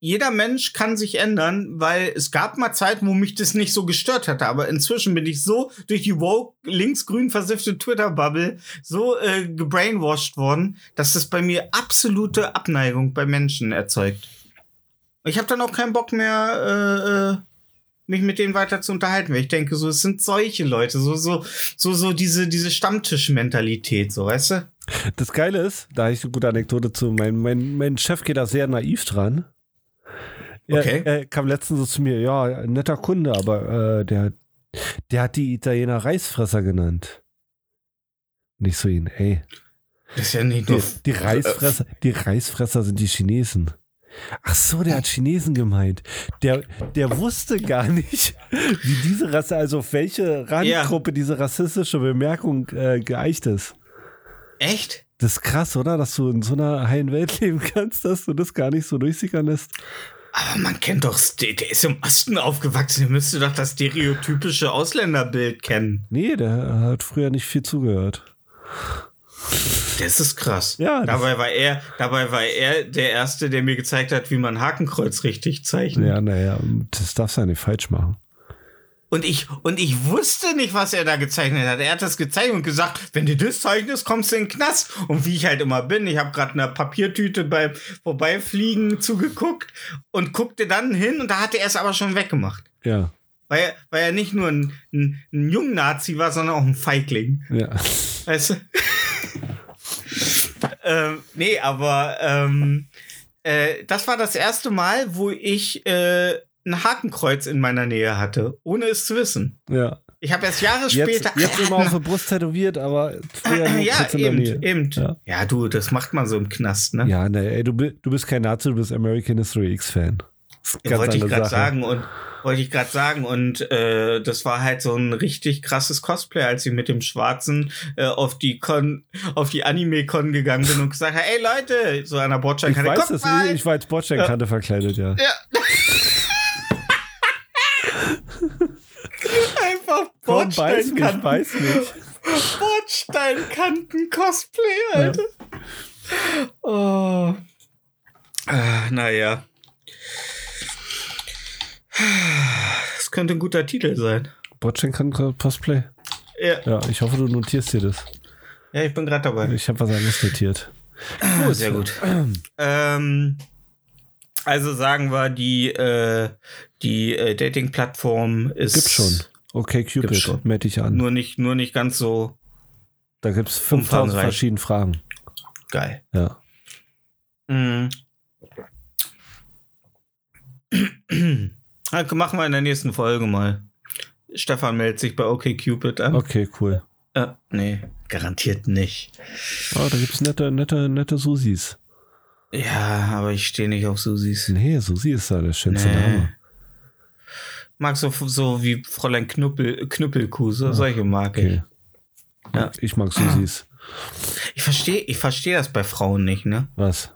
jeder Mensch kann sich ändern, weil es gab mal Zeiten, wo mich das nicht so gestört hatte. Aber inzwischen bin ich so durch die woke linksgrün versiffte Twitter-Bubble so äh, gebrainwashed worden, dass das bei mir absolute Abneigung bei Menschen erzeugt. Ich habe dann auch keinen Bock mehr, äh, äh, mich mit denen weiter zu unterhalten, weil ich denke, so, es sind solche Leute, so, so, so, so diese, diese Stammtisch-Mentalität, so, weißt du? Das Geile ist, da habe ich eine gute Anekdote zu. Mein, mein, mein Chef geht da sehr naiv dran. Er, Okay. er kam letztens so zu mir, ja, netter Kunde, aber äh, der, der hat die Italiener Reisfresser genannt. Nicht so ihn, ey. Das ist ja nicht Die, die Reisfresser, die Reisfresser sind die Chinesen. Ach so, der hat Chinesen gemeint. Der, der wusste gar nicht, wie diese Rasse, also auf welche Randgruppe diese rassistische Bemerkung äh, geeicht ist. Echt? Das ist krass, oder? Dass du in so einer heilen Welt leben kannst, dass du das gar nicht so durchsickern lässt. Aber man kennt doch, der, der ist im Osten aufgewachsen, der müsste doch das stereotypische Ausländerbild kennen. Nee, der hat früher nicht viel zugehört. Das ist krass. Ja, dabei war er, dabei war er der Erste, der mir gezeigt hat, wie man Hakenkreuz richtig zeichnet. Ja, naja, das darfst du ja nicht falsch machen. Und ich, und ich wusste nicht, was er da gezeichnet hat. Er hat das gezeichnet und gesagt, wenn du das zeichnest, kommst du in den Knast. Und wie ich halt immer bin, ich habe gerade eine Papiertüte beim Vorbeifliegen zugeguckt und guckte dann hin und da hatte er es aber schon weggemacht. Ja, Weil er, weil er nicht nur ein, ein, ein Jung-Nazi war, sondern auch ein Feigling. ja. Weißt du? Ähm, nee, aber ähm, äh, das war das erste Mal, wo ich äh, ein Hakenkreuz in meiner Nähe hatte, ohne es zu wissen. ja. Ich habe erst Jahre Jetzt, später. jetzt immer auf der Brust tätowiert, aber früher nur ja, kurz in der eben, Nähe. eben. Ja. Ja. du, das macht man so im Knast, ne? Ja, ne, ey, du, du bist kein Nazi, du bist American History X-Fan. Wollte ich gerade sagen und wollte ich gerade sagen und äh, das war halt so ein richtig krasses Cosplay, als ich mit dem Schwarzen äh, auf die Con, auf die Anime Con gegangen bin und gesagt habe, ey Leute, so an der Ich Bordsteinkante, weiß es, mal. ich war als Bordsteinkante verkleidet, ja. Ja. Einfach Komm, beiß mich, Bordsteinkanten, beiß mich. Bordsteinkanten Cosplay, Alter. Oh. Ah, naja. Das könnte ein guter Titel sein. Bordsteinkanten-Cosplay? Ja, Ja, ich hoffe, du notierst dir das. ja ich bin gerade dabei. Ich habe was anderes notiert. Oh, sehr gut. ähm, also sagen wir, die, äh, die äh, Dating-Plattform ist Gibt schon. Okay, Cupid, schon. melde dich an. nur nicht, nur nicht ganz so da gibt es 5000 umfangreich. verschiedene Fragen. geil. Ja. Mhm. Also machen wir in der nächsten Folge mal. Stefan meldet sich bei OkCupid an. Okay, cool. Äh, nee, garantiert nicht. Oh, da gibt es nette, nette, nette Susis. Ja, aber ich stehe nicht auf Susis. Nee, Susi ist da der schönste Nee. Name. Mag so, so wie Fräulein Knüppel, Knüppelkuh, so, solche mag ich. Okay. Ja. Ich mag Susis. Ich verstehe ich versteh das bei Frauen nicht, ne? Was?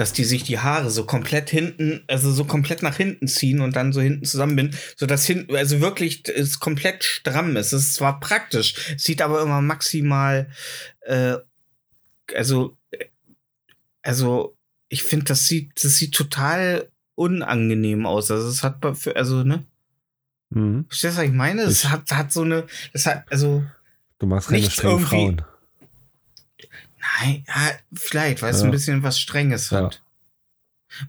Dass die sich die Haare so komplett hinten, also so komplett nach hinten ziehen und dann so hinten zusammenbinden, so dass hinten, also wirklich es komplett stramm ist. Es ist zwar praktisch, sieht aber immer maximal, äh, also also ich finde, das sieht, das sieht total unangenehm aus. Also es hat, für- also ne, Mhm. verstehst du, was ich meine? Es hat, hat so eine, das hat, also Du magst keine strengen Frauen. Ja, vielleicht, weil es Ja. ein bisschen was Strenges Ja. hat.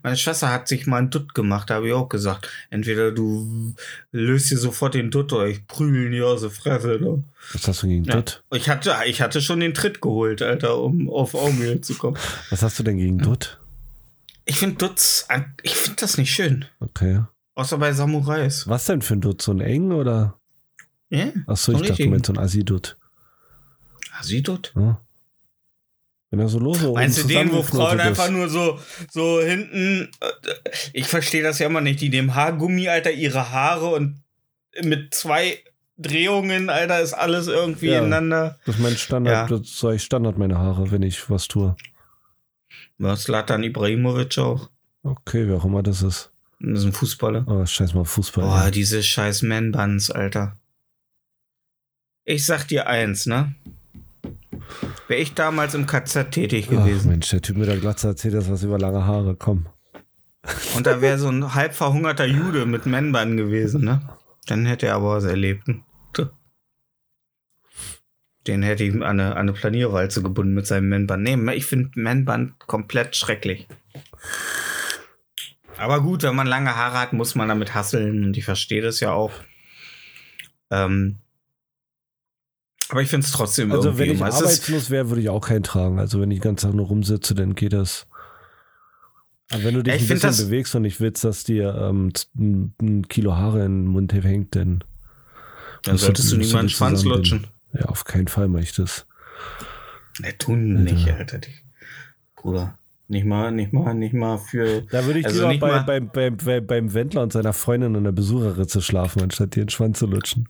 Meine Schwester hat sich mal einen Dutt gemacht, da habe ich auch gesagt. Entweder du löst dir sofort den Dutt oder ich prügel ihn dir aus der Fresse. Ne? Was hast du gegen Ja. Dutt? Ich, hatte, ich hatte schon den Tritt geholt, Alter, um auf Augenhöhe zu kommen. Was hast du denn gegen Dutt? Ich finde Dutz, ich finde das nicht schön. Okay. Außer bei Samurais. Was denn für ein Dutt? So ein eng oder? Ja, Achso, So ich dachte, du meinst so ein Assi-Dutt. sie Dutt. Ja. Wenn er so lose Meinst du den, wo Frauen einfach nur so, so hinten, äh, ich verstehe das ja immer nicht, die nehmen Haargummi, Alter, ihre Haare und mit zwei Drehungen, Alter, ist alles irgendwie Ja. ineinander. Das ist mein Standard, Ja. das sag ich Standard meine Haare, wenn ich was tue. Was Latan Ibrahimovic auch. Okay, wer auch immer das ist. Das ist ein Fußballer. Oh, scheiß mal Fußball. Boah, ey. diese scheiß Man-Buns, Alter. Ich sag dir eins, ne? Wäre ich damals im KZ tätig Ach, gewesen Mensch, der Typ mit der Glatze erzählt das was über lange Haare. Komm. und da wäre so ein halb verhungerter Jude mit Man-Bun gewesen, ne? Dann hätte er aber was erlebt. Den hätte ich an eine, an eine Planierwalze gebunden mit seinem Man-Bun. Nee, ich finde Man-Bun komplett schrecklich. Aber gut, wenn man lange Haare hat, muss man damit hasseln und ich verstehe das ja auch. Ähm, aber ich finde es trotzdem Also irgendwie wenn ich arbeitslos wäre, würde ich auch keinen tragen. Also wenn ich den ganzen Tag nur rumsitze, dann geht das. Aber wenn du dich Ja, ein bisschen das- bewegst und nicht willst, dass dir ähm, ein, Kilo Haare in den Mund hängt, dann, Dann solltest du musst niemanden Schwanz lutschen. Ja, auf keinen Fall mache ich das. Ne, tun nicht, Alter. Die, Bruder. Nicht mal, nicht mal, nicht mal für. Da würde ich Also lieber bei, beim, beim, beim Wendler und seiner Freundin in der Besucherritze schlafen, anstatt dir den Schwanz zu lutschen.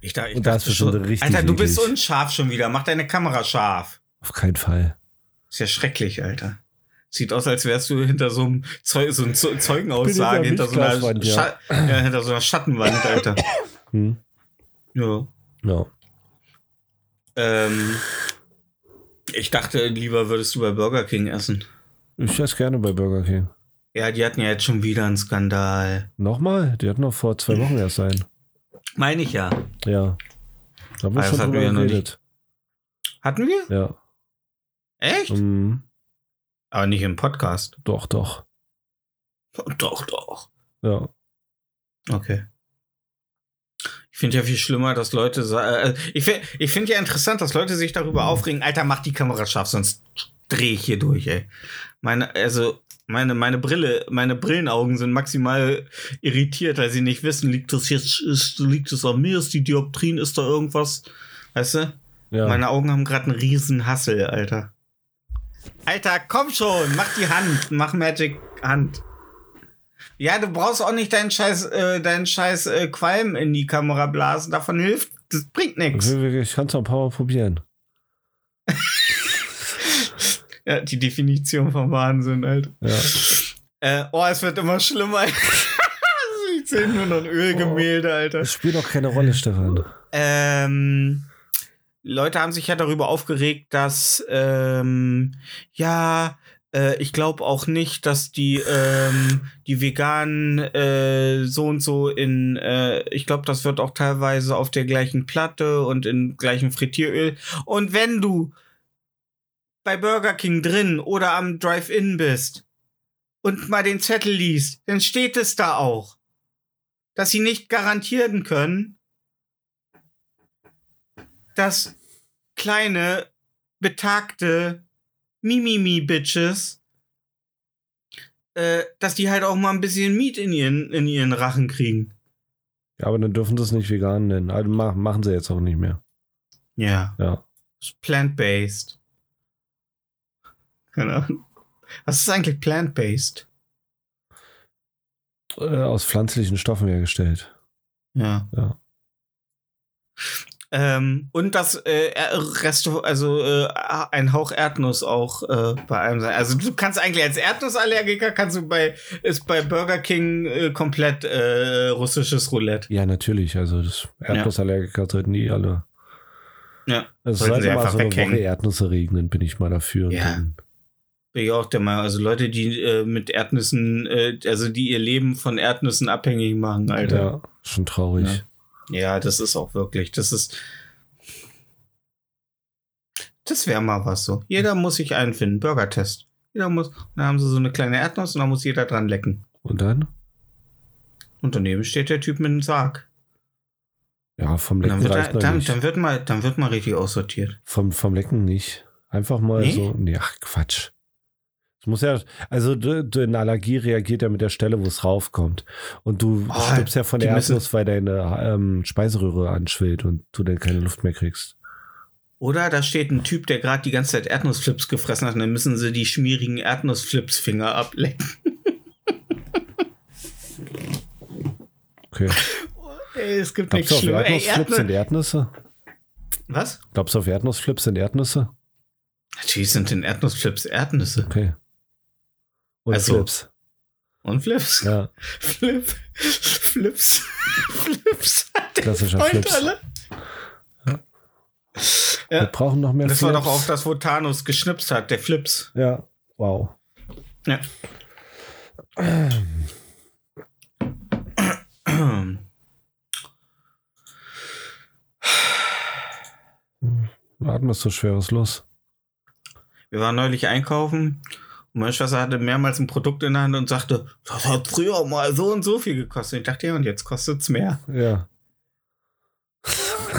Ich, da, ich Und dachte schon richtig Alter, du bist unscharf schon wieder. Mach deine Kamera scharf. Auf keinen Fall. Ist ja schrecklich, Alter. Sieht aus, als wärst du hinter so einem Zeu so ein Zeu- Zeugenaussage, hinter so, einer ja. Ja, hinter so einer Schattenwand, Alter. Hm? Ja. Ja. Ähm, ich dachte, lieber würdest du bei Burger King essen. Ich esse gerne bei Burger King. Ja, die hatten ja jetzt schon wieder einen Skandal. Nochmal? Die hatten noch vor zwei Wochen erst einen. Meine ich ja. Ja. Da haben wir das schon hatten drüber wir ja noch geredet. Hatten wir? Ja. Echt? Mhm. Aber nicht im Podcast. Doch, doch. Doch, doch. Ja. Okay. Ich finde ja viel schlimmer, dass Leute sagen. Äh, ich finde ich find ja interessant, dass Leute sich darüber aufregen, Alter, mach die Kamera scharf, sonst drehe ich hier durch, ey. Meine, also, meine, meine Brille, meine Brillenaugen sind maximal irritiert, weil sie nicht wissen, liegt das jetzt, ist, liegt es an mir, ist die Dioptrien, ist da irgendwas? Weißt du? Ja. Meine Augen haben gerade einen riesen Hassel, Alter. Alter, komm schon, mach die Hand, mach Magic Hand. Ja, du brauchst auch nicht deinen scheiß, äh, deinen scheiß äh, Qualm in die Kamera blasen. Davon hilft, das bringt nichts. Ich kann es noch ein paar Mal probieren. Ja, die Definition vom Wahnsinn, Alter. Ja. Äh, oh, es wird immer schlimmer. ich sehe nur noch ein Ölgemälde, Alter. Das spielt doch keine Rolle, Stefan. Ähm, Leute haben sich ja darüber aufgeregt, dass ähm, ja, äh, ich glaube auch nicht, dass die ähm, die veganen äh, so und so in, äh, ich glaube, das wird auch teilweise auf der gleichen Platte und in gleichem Frittieröl. Und wenn du bei Burger King drin oder am Drive-In bist und mal den Zettel liest, dann steht es da auch, dass sie nicht garantieren können, dass kleine, betagte Mimimi-Bitches, äh, dass die halt auch mal ein bisschen Miet in ihren, in ihren Rachen kriegen. Ja, aber dann dürfen sie es nicht vegan nennen. Also mach, machen sie jetzt auch nicht mehr. Ja. Ja. Plant-based. Keine Ahnung. Was ist eigentlich plant-based? Äh, aus pflanzlichen Stoffen hergestellt. Ja. Ja. Ähm, und das äh, Resto, also äh, ein Hauch Erdnuss auch äh, bei einem sein. Also du kannst eigentlich als Erdnussallergiker kannst du bei ist bei Burger King äh, komplett äh, russisches Roulette. Ja, natürlich. Also das Erdnussallergiker sollten die alle. Ja. Es Sollten sollte mal so eine. Woche Erdnüsse regnen, bin ich mal dafür. Ja. dann Bin ich auch der Meinung. Also Leute, die äh, mit Erdnüssen, äh, also die ihr Leben von Erdnüssen abhängig machen, Alter. Ja, schon traurig. Ja. Ja, das ist auch wirklich, das ist. Das wäre mal was so. Jeder muss sich einfinden. Burger-Test. Jeder muss. Dann haben sie so eine kleine Erdnuss und dann muss jeder dran lecken. Und dann? Und daneben steht der Typ mit dem Sarg. Ja, vom Und dann Lecken wird, dann, dann, wird mal, dann wird mal richtig aussortiert. Vom, vom Lecken nicht. Einfach mal Nee? so. Nee, ach Quatsch. Es muss ja, also eine Allergie reagiert ja mit der Stelle, wo es raufkommt. Und du Oh, stirbst ja von der Erdnuss, weil deine ähm, Speiseröhre anschwillt und du dann keine Luft mehr kriegst. Oder da steht ein Typ, der gerade die ganze Zeit Erdnussflips gefressen hat und dann müssen sie die schmierigen Erdnussflips-Finger ablecken. Okay. Ey, es gibt nichts. Ey, Erdnussflips Erdnuss sind Erdnüsse? Was? Glaubst du auf Erdnussflips sind Erdnüsse? Natürlich sind in Erdnussflips Erdnüsse. Okay. Und Also, Flips. Und Flips. Ja, Flip. Flips. Flips. Klassischer Flips. alle. wir Ja. brauchen noch mehr Das Flips. war doch auch das, wo Thanos geschnipst hat, der Flips. Ja, wow. Ja. Du atmest so schwer, was ist los? Wir waren neulich einkaufen und meine Schwester hatte mehrmals ein Produkt in der Hand und sagte, das hat früher mal so und so viel gekostet. Ich dachte, ja, und jetzt kostet es mehr. Ja.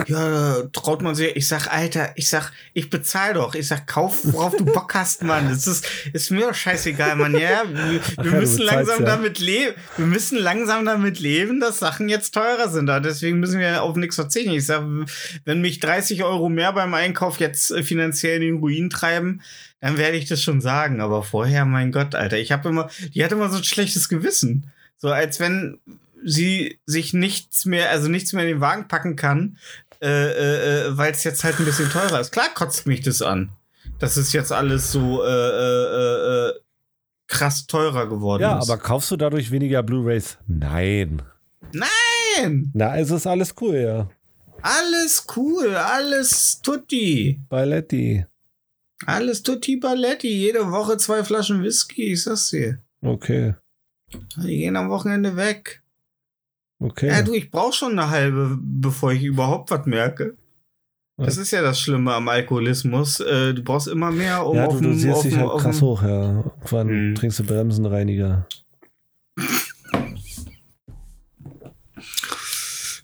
Ja, traut man sich. Ich sag, Alter, ich sag, ich bezahl doch. Ich sag, kauf, worauf du Bock hast, Mann. Das ist, ist mir doch scheißegal, Mann. Ja, wir, wir ja, müssen langsam ja. damit leben. Wir müssen langsam damit leben, dass Sachen jetzt teurer sind. Deswegen müssen wir auf nichts verzichten. Ich sag, wenn mich 30 Euro mehr beim Einkauf jetzt äh, finanziell in den Ruin treiben, dann werde ich das schon sagen. Aber vorher, mein Gott, Alter, ich habe immer, die hat immer so ein schlechtes Gewissen. So als wenn sie sich nichts mehr, also nichts mehr in den Wagen packen kann, äh, äh, äh, weil es jetzt halt ein bisschen teurer ist. Klar kotzt mich das an. Das ist jetzt alles so äh, äh, krass teurer geworden Ja, ist. aber kaufst du dadurch weniger Blu-Rays? Nein. Nein! Na, es ist alles cool, ja. Alles cool, alles tutti. Balletti. Alles tutti balletti. Jede Woche zwei Flaschen Whisky, ich sag's dir. Okay. Die gehen am Wochenende weg. Okay. Ja, du, ich brauch schon eine halbe, bevor ich überhaupt was merke. Das ist ja das Schlimme am Alkoholismus. Äh, du brauchst immer mehr, um ja, auf du, du dem- siehst auf dich halt auf krass hoch, ja. Irgendwann Hm. trinkst du Bremsenreiniger.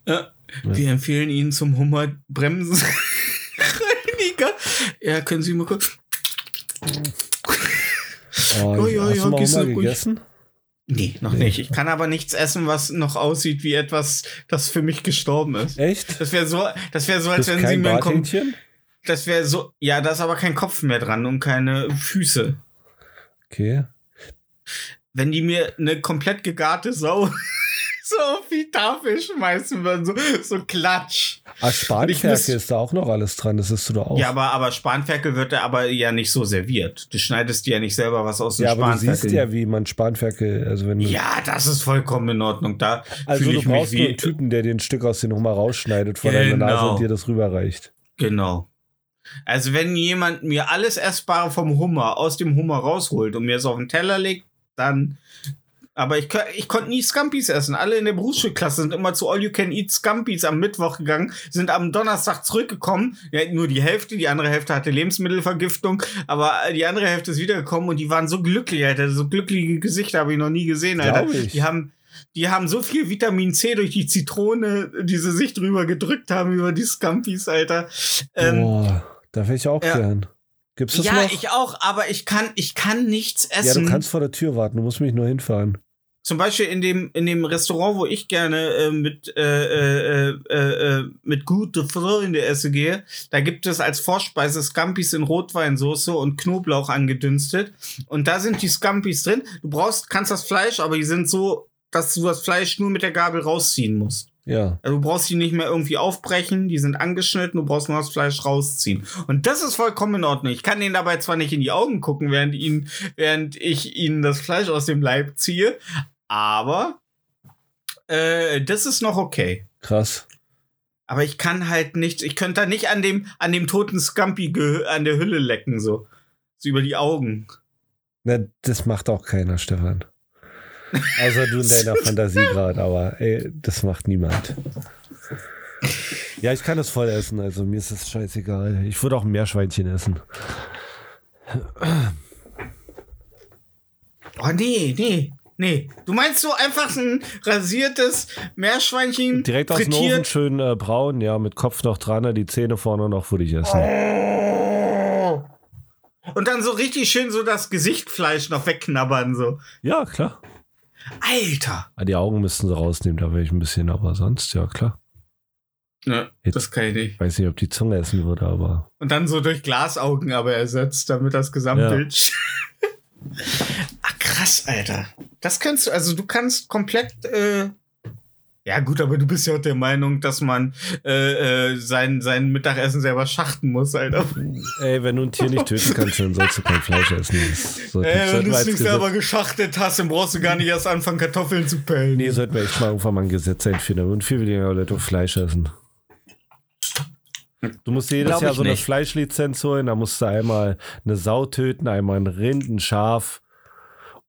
Ja. Wir empfehlen Ihnen zum Hummerbremsenreiniger. Ja, können Sie mal kurz. Oh, Oh, ja, hast ja, du mal Hummer du ruhig. Nee, noch nicht. Ich kann aber nichts essen, was noch aussieht wie etwas, das für mich gestorben ist. Echt? Das wäre so, das wäre so, als wenn Sie mir ein? Das wäre so, ja, da ist aber kein Kopf mehr dran und keine Füße. Okay. Wenn die mir eine komplett gegarte Sau so auf die Tafel schmeißen würden, so, so klatsch. Ah, Spanferkel ist da auch noch alles dran, das isst du doch auch. Ja, aber, aber Spanferkel wird da aber ja nicht so serviert. Du schneidest dir ja nicht selber was aus dem Ja, aber du Spanferkel. siehst ja, wie man Spanferkel, also wenn ja, das ist vollkommen in Ordnung. Da also fühle du ich mich brauchst nur einen. Typen, der den Stück aus den Hummer rausschneidet vor deiner Genau. Nase und dir das rüberreicht. Genau. Also wenn jemand mir alles Essbare vom Hummer aus dem Hummer rausholt und mir es auf den Teller legt, dann. Aber ich, ich konnte nie Scampis essen. Alle in der Berufsschulklasse sind immer zu All You Can Eat Scampis am Mittwoch gegangen, sind am Donnerstag zurückgekommen. Ja, nur die Hälfte, die andere Hälfte hatte Lebensmittelvergiftung, aber die andere Hälfte ist wiedergekommen und die waren so glücklich, Alter. So glückliche Gesichter habe ich noch nie gesehen, Alter. Die haben, die haben so viel Vitamin C durch die Zitrone, die sie sich drüber gedrückt haben über die Scampis, Alter. Ähm, Boah, da wäre ich auch ja. gern. Gibt's das ja, noch? ich auch, aber ich kann, ich kann nichts ja, essen. du kannst vor der Tür warten, du musst mich nur hinfahren. Zum Beispiel in dem, in dem Restaurant, wo ich gerne äh, mit, äh, äh, äh, äh, mit gute Freunde esse gehe, da gibt es als Vorspeise Scampis in Rotweinsoße und Knoblauch angedünstet. Und da sind die Scampis drin. Du brauchst, kannst das Fleisch, aber die sind so, dass du das Fleisch nur mit der Gabel rausziehen musst. Ja. Also du brauchst die nicht mehr irgendwie aufbrechen, die sind angeschnitten, du brauchst nur das Fleisch rausziehen. Und das ist vollkommen in Ordnung. Ich kann denen dabei zwar nicht in die Augen gucken, während, ihnen, während ich ihnen das Fleisch aus dem Leib ziehe, aber äh, das ist noch okay. Krass. Aber ich kann halt nicht, ich könnte da nicht an dem, an dem toten Scampi an der Hülle lecken, so. So über die Augen. Na, das macht auch keiner, Stefan. Also du in deiner Fantasie gerade, aber ey, das macht niemand. Ja, ich kann das voll essen, also mir ist das scheißegal. Ich würde auch ein Meerschweinchen essen. Oh, nee, nee, nee. Du meinst so einfach ein rasiertes Meerschweinchen Direkt aus dem Ofen, frittiert? schön äh, braun, ja, mit Kopf noch dran, die Zähne vorne noch würde ich essen. Und dann so richtig schön so das Gesichtfleisch noch wegknabbern, so. Ja, klar. Alter. Ah, Die Augen müssten sie rausnehmen, da wäre ich ein bisschen, aber sonst, ja, klar. Ja, das kann ich nicht. Weiß nicht, ob die Zunge essen würde, aber. Und dann so durch Glasaugen aber ersetzt, damit das Gesamtbild. Ach, krass, Alter. Das kannst du, also du kannst komplett. Äh, ja, gut, aber du bist ja auch der Meinung, dass man äh, äh, sein, sein Mittagessen selber schachten muss, Alter. Ey, wenn du ein Tier nicht töten kannst, dann sollst du kein Fleisch essen. Das sollte, Äh, wenn du es nicht selber geschachtet hast, dann brauchst du gar nicht erst anfangen, Kartoffeln zu pellen. Nee, sollten wir echt mal irgendwann mal ein Gesetz einführen. Und viel weniger Leute Fleisch essen. Du musst jedes Glaub Jahr so eine nicht. Fleischlizenz holen. Da musst du einmal eine Sau töten, einmal ein Rind, ein Schaf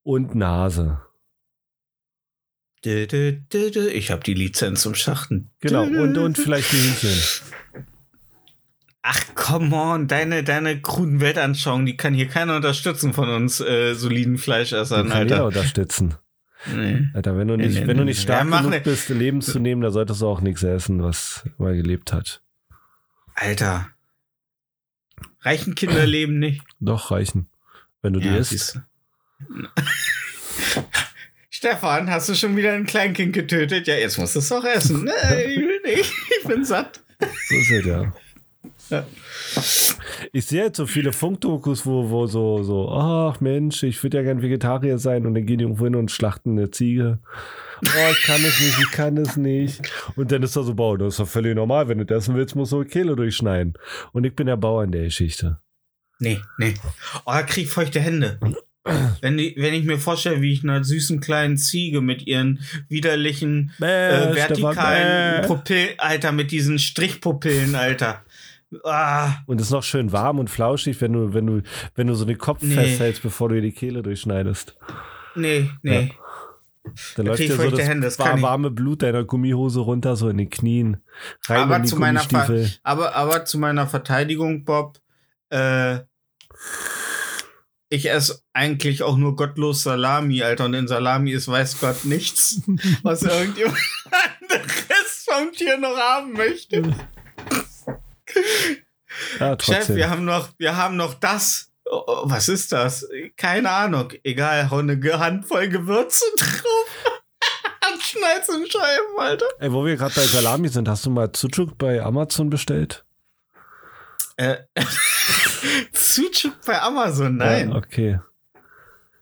und dü. Ich habe die Lizenz zum Schachten. Genau. Und, und vielleicht ein Hühnchen. Ach, come on, deine, deine kruden Weltanschauungen, die kann hier keiner unterstützen von uns äh, soliden Den Fleischessern, kann jeder Alter. unterstützen. Nee. Alter, wenn du Nee, nicht, nee, wenn du nee, nicht nee. stark Ja, genug ne- bist, Leben zu nehmen, da solltest du auch nichts essen, was mal gelebt hat. Alter. Reichen Kinder leben nicht. Doch, reichen. Wenn du die Ja, isst. siehst du. Stefan, hast du schon wieder ein Kleinkind getötet? Ja, jetzt musst du es doch essen. Nee, ich will nicht. Ich bin satt. So ist es ja. Ja. Ich sehe jetzt so viele Funkdokus, wo, wo so, so, ach Mensch, ich würde ja gern Vegetarier sein und dann gehen die irgendwo hin und schlachten eine Ziege. Oh, ich kann es nicht, ich kann es nicht. Und dann ist er so, boah, das ist doch völlig normal, wenn du das essen willst, musst du die Kehle durchschneiden. Und ich bin der Bauer in der Geschichte. Nee, nee. Oh, da krieg ich feuchte Hände. Wenn, die, wenn ich mir vorstelle, wie ich einer süßen kleinen Ziege mit ihren widerlichen äh, vertikalen Pupillen, Alter, mit diesen Strichpupillen, Alter. Ah, Und es ist noch schön warm und flauschig, wenn du, wenn du, wenn du so den Kopf Nee. festhältst, bevor du dir die Kehle durchschneidest. nee, nee. Dann Da läuft ich dir so das Hände, das war- ich. warme Blut deiner Gummihose runter, so in den Knien. Rein Aber in die zu, meiner Ver aber, aber zu meiner Verteidigung, Bob, äh, ich esse eigentlich auch nur gottlos Salami, Alter. Und in Salami ist weiß Gott nichts, was irgendjemand anderes vom Tier noch haben möchte. Ja, Chef, wir haben noch, wir haben noch das. Oh, oh, was ist das? Keine Ahnung. Egal, hau eine Handvoll Gewürze drauf. Schneid's in Scheiben, Alter. Ey, wo wir gerade bei Salami sind, hast du mal Sucuk bei Amazon bestellt? Äh, Sucuk bei Amazon, nein. Ja, okay.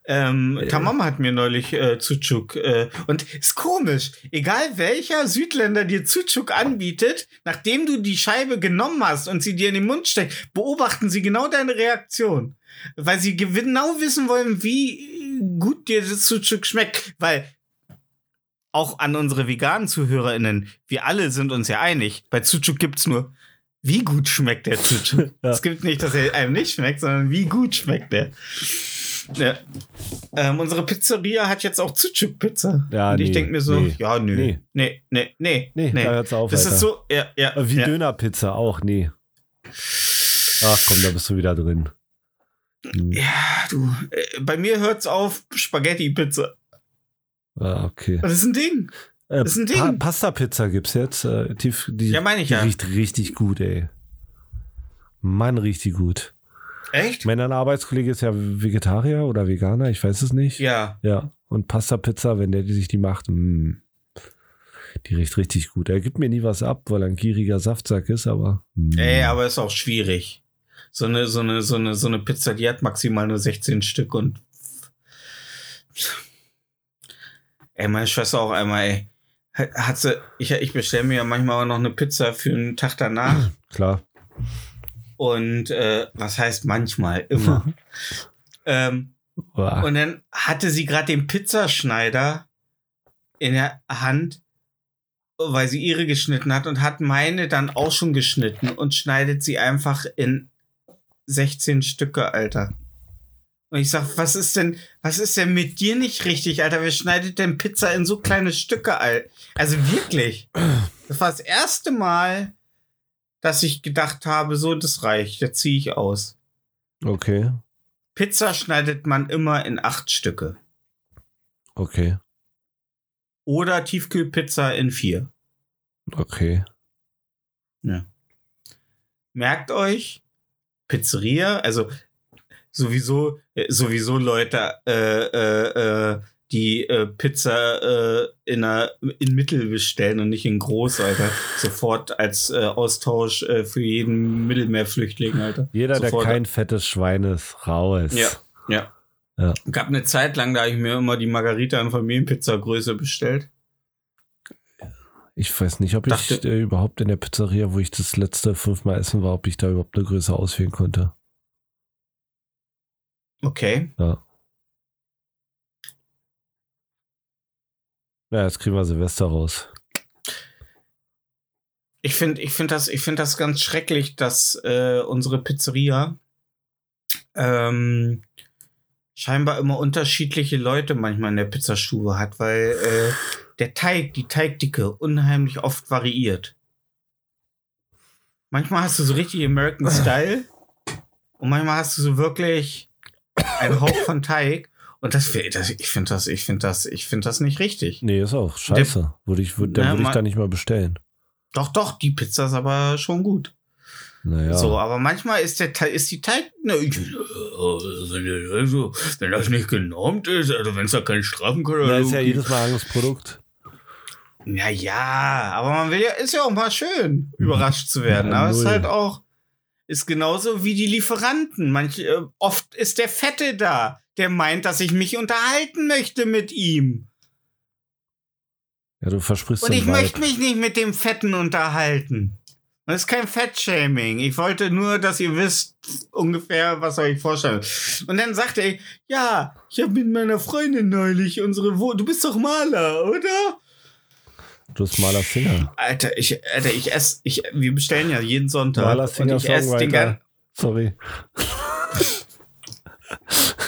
Ähm, Äh. Tamam hat mir neulich äh, Sucuk. Äh, und ist komisch. Egal welcher Südländer dir Sucuk anbietet, nachdem du die Scheibe genommen hast und sie dir in den Mund steckt, beobachten sie genau deine Reaktion. Weil sie genau wissen wollen, wie gut dir das Sucuk schmeckt. Weil auch an unsere veganen ZuhörerInnen, wir alle sind uns ja einig, bei Sucuk gibt's nur, wie gut schmeckt der Sucuk. Ja. Es gibt nicht, dass er einem nicht schmeckt, sondern wie gut schmeckt der. Ja. Ähm, unsere Pizzeria hat jetzt auch Sucuk-Pizza. Ja, Und ich nee, denke mir so, nee, ja, nö. nee. Nee, nee, nee, nee. Nee, da hört's auf, Das Alter. ist so, ja, ja. Wie ja. Dönerpizza auch, nee. Ach komm, da bist du wieder drin. Hm, Ja, du. Äh, bei mir hört's auf Spaghetti-Pizza. Ah, okay. Das ist ein Ding. Äh, ist ein Ding. Pa Pasta-Pizza gibt's jetzt. Äh, die, die, Ja, meine ich die ja. riecht richtig gut, ey. Mann, richtig gut. Echt? Mein anderer Arbeitskollege ist ja Vegetarier oder Veganer, ich weiß es nicht. Ja. Ja. Und Pasta-Pizza, wenn der die sich die macht, mh, die riecht richtig gut. Er gibt mir nie was ab, weil er ein gieriger Saftsack ist, aber. mh. Ey, aber ist auch schwierig. So eine, so eine, so eine, so eine Pizza, die hat maximal nur 16 Stück und. Ey, meine Schwester auch einmal, ey. Hat sie, ich, ich bestelle mir ja manchmal auch noch eine Pizza für einen Tag danach. Klar. Und äh, was heißt manchmal? Immer. ähm, und dann hatte sie gerade den Pizzaschneider in der Hand, weil sie ihre geschnitten hat und hat meine dann auch schon geschnitten und schneidet sie einfach in 16 Stücke, Alter. Und ich sag, was ist denn, was ist denn mit dir nicht richtig, Alter? Wer schneidet denn Pizza in so kleine Stücke, Alter? Also wirklich. Das war das erste Mal, dass ich gedacht habe, so, das reicht, jetzt ziehe ich aus. Okay, Pizza schneidet man immer in acht Stücke. okay, Oder Tiefkühlpizza in vier. okay. Ja. Merkt euch, Pizzeria, also sowieso, äh, sowieso Leute, äh, äh, äh, die äh, Pizza äh, in, einer, in Mittel bestellen und nicht in groß, Alter. Sofort als äh, Austausch äh, für jeden Mittelmeerflüchtling, Alter. Jeder, Sofort. der kein fettes Schwein ist, raus. Ja, ja. Ja. Gab eine Zeit lang, da habe ich mir immer die Margarita in Familienpizza-Größe bestellt. Ich weiß nicht, ob ich Dachte- äh, überhaupt in der Pizzeria, wo ich das letzte fünfmal essen war, ob ich da überhaupt eine Größe auswählen konnte. Okay. Ja. Ja, jetzt kriegen wir Silvester raus. Ich finde ich find das, ich find das ganz schrecklich, dass äh, unsere Pizzeria ähm, scheinbar immer unterschiedliche Leute manchmal in der Pizzastube hat, weil äh, der Teig, die Teigdicke unheimlich oft variiert. Manchmal hast du so richtig American Style und manchmal hast du so wirklich einen Hauch von Teig und das, das ich finde das, ich finde das, ich finde das nicht richtig. Nee, ist auch scheiße. Würde ich, würd, dann würde ich da nicht mal bestellen. Doch, doch, die Pizza ist aber schon gut. Naja. So, aber manchmal ist der Teig, ist die Teig, ne, ich- wenn, also, wenn das nicht genormt ist, also wenn es da keinen Strafenkatalog Da ist ja gibt. jedes Mal ein anderes Produkt. Ja, ja, aber man will ja, ist ja auch mal schön, überrascht zu werden. Ja, aber es ist halt auch, ist genauso wie die Lieferanten. Manche, äh, oft ist der Fette da, der meint, dass ich mich unterhalten möchte mit ihm. Ja, du versprichst Und ich möchte mich nicht mit dem Fetten unterhalten. Das ist kein Fettshaming. Ich wollte nur, dass ihr wisst ungefähr, was euch vorstellen. Und dann sagt er, ja, ich habe mit meiner Freundin neulich unsere Wo Du bist doch Maler, oder? Du bist Maler Singer. Alter, ich, Alter, ich esse, ich, wir bestellen ja jeden Sonntag. Maler Singer ich den Songwriter. ganzen Sorry.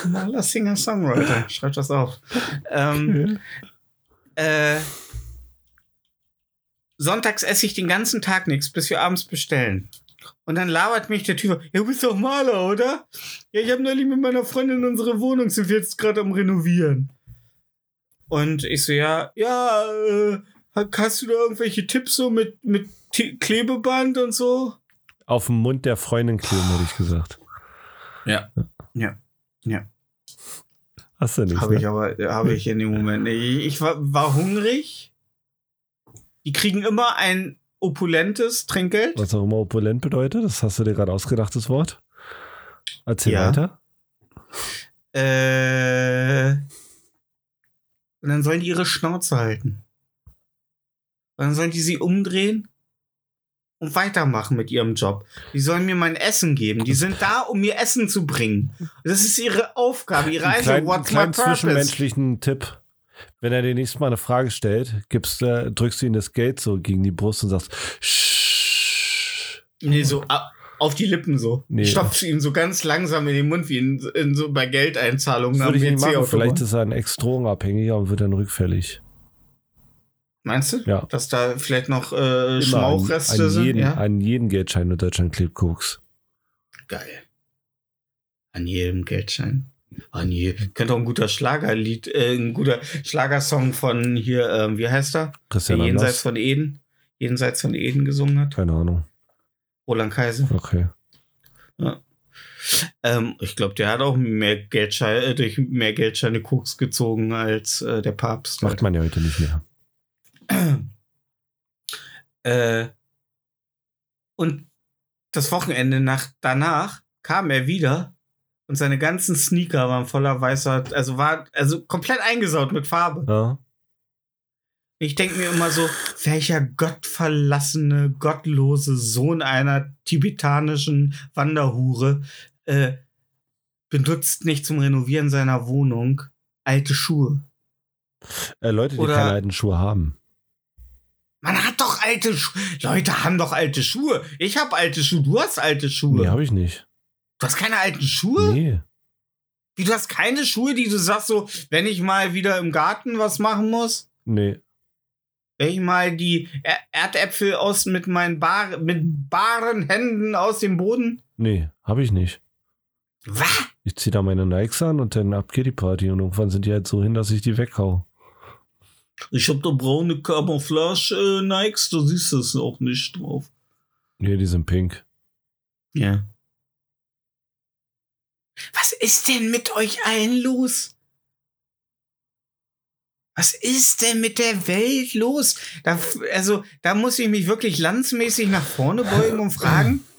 Maler Singer Songwriter. Schreib das auf. Ähm, äh, sonntags esse ich den ganzen Tag nichts, bis wir abends bestellen. Und dann labert mich der Typ, ja, du bist doch Maler, oder? Ja, ich habe neulich mit meiner Freundin unsere Wohnung, sind wir jetzt gerade am Renovieren. Und ich so, ja, ja, äh, hast du da irgendwelche Tipps so mit, mit T Klebeband und so? Auf dem Mund der Freundin kleben, hätte ich gesagt. Ja. Ja. Ja. Hast du nicht. Habe ne? ich aber, habe ich in dem Moment nicht. Ich, ich war, war hungrig. Die kriegen immer ein opulentes Trinkgeld. Was auch immer opulent bedeutet, das hast du dir gerade ausgedacht, das Wort. Erzähl Ja. weiter. Äh, und dann sollen die ihre Schnauze halten. Dann sollen die sie umdrehen und weitermachen mit ihrem Job. Die sollen mir mein Essen geben. Die sind da, um mir Essen zu bringen. Das ist ihre Aufgabe, ihre einzige. kleinen, What's my kleinen purpose? zwischenmenschlichen Tipp. Wenn er dir nächstes Mal eine Frage stellt, gibst, äh, drückst du ihm das Geld so gegen die Brust und sagst, Shh. Nee, so auf die Lippen so. Nee. Ich stopf's ihm so ganz langsam in den Mund, wie in, in so bei Geldeinzahlungen Das würde ich nicht machen. Vielleicht ist er ein Ex-Drogenabhängiger und wird dann rückfällig. Meinst du? Ja. Dass da vielleicht noch äh, Schmauchreste an, an, sind? jeden, ja? an jeden Geldschein in Deutschland klebt Koks. Geil. An jedem Geldschein. An je könnte auch ein guter Schlagerlied, äh, ein guter Schlagersong von hier, ähm, wie heißt er? Der Christian Jenseits Anders? von Eden. Jenseits von Eden gesungen hat. Keine Ahnung. Roland Kaiser. Okay. Ähm, ich glaube, der hat auch mehr Geldscheine, äh, durch mehr Geldscheine Koks gezogen als äh, der Papst. Macht man ja heute nicht mehr. Äh, und das Wochenende nach, danach kam er wieder und seine ganzen Sneaker waren voller weißer, also war also komplett eingesaut mit Farbe. Ja. Ich denke mir immer so, welcher gottverlassene, gottlose Sohn einer tibetanischen Wanderhure äh, benutzt nicht zum Renovieren seiner Wohnung alte Schuhe. Äh, Leute, die Oder- keine alten Schuhe haben. Man hat doch alte Schuhe. Leute haben doch alte Schuhe. Ich habe alte Schuhe. Du hast alte Schuhe. Nee, habe ich nicht. Du hast keine alten Schuhe? Nee. Wie, du hast keine Schuhe, die du sagst so, wenn ich mal wieder im Garten was machen muss? Nee. Wenn ich mal die Er- Erdäpfel aus mit meinen bar mit baren Händen aus dem Boden? Nee, habe ich nicht. Was? Ich ziehe da meine Nikes an und dann ab geht die Party und irgendwann sind die halt so hin, dass ich die weghau. Ich hab da braune Camouflage äh, Nikes, da siehst du es auch nicht drauf. Nee, die sind pink. Ja. Was ist denn mit euch allen los? Was ist denn mit der Welt los? Da, also, da muss ich mich wirklich landsmäßig nach vorne beugen und fragen,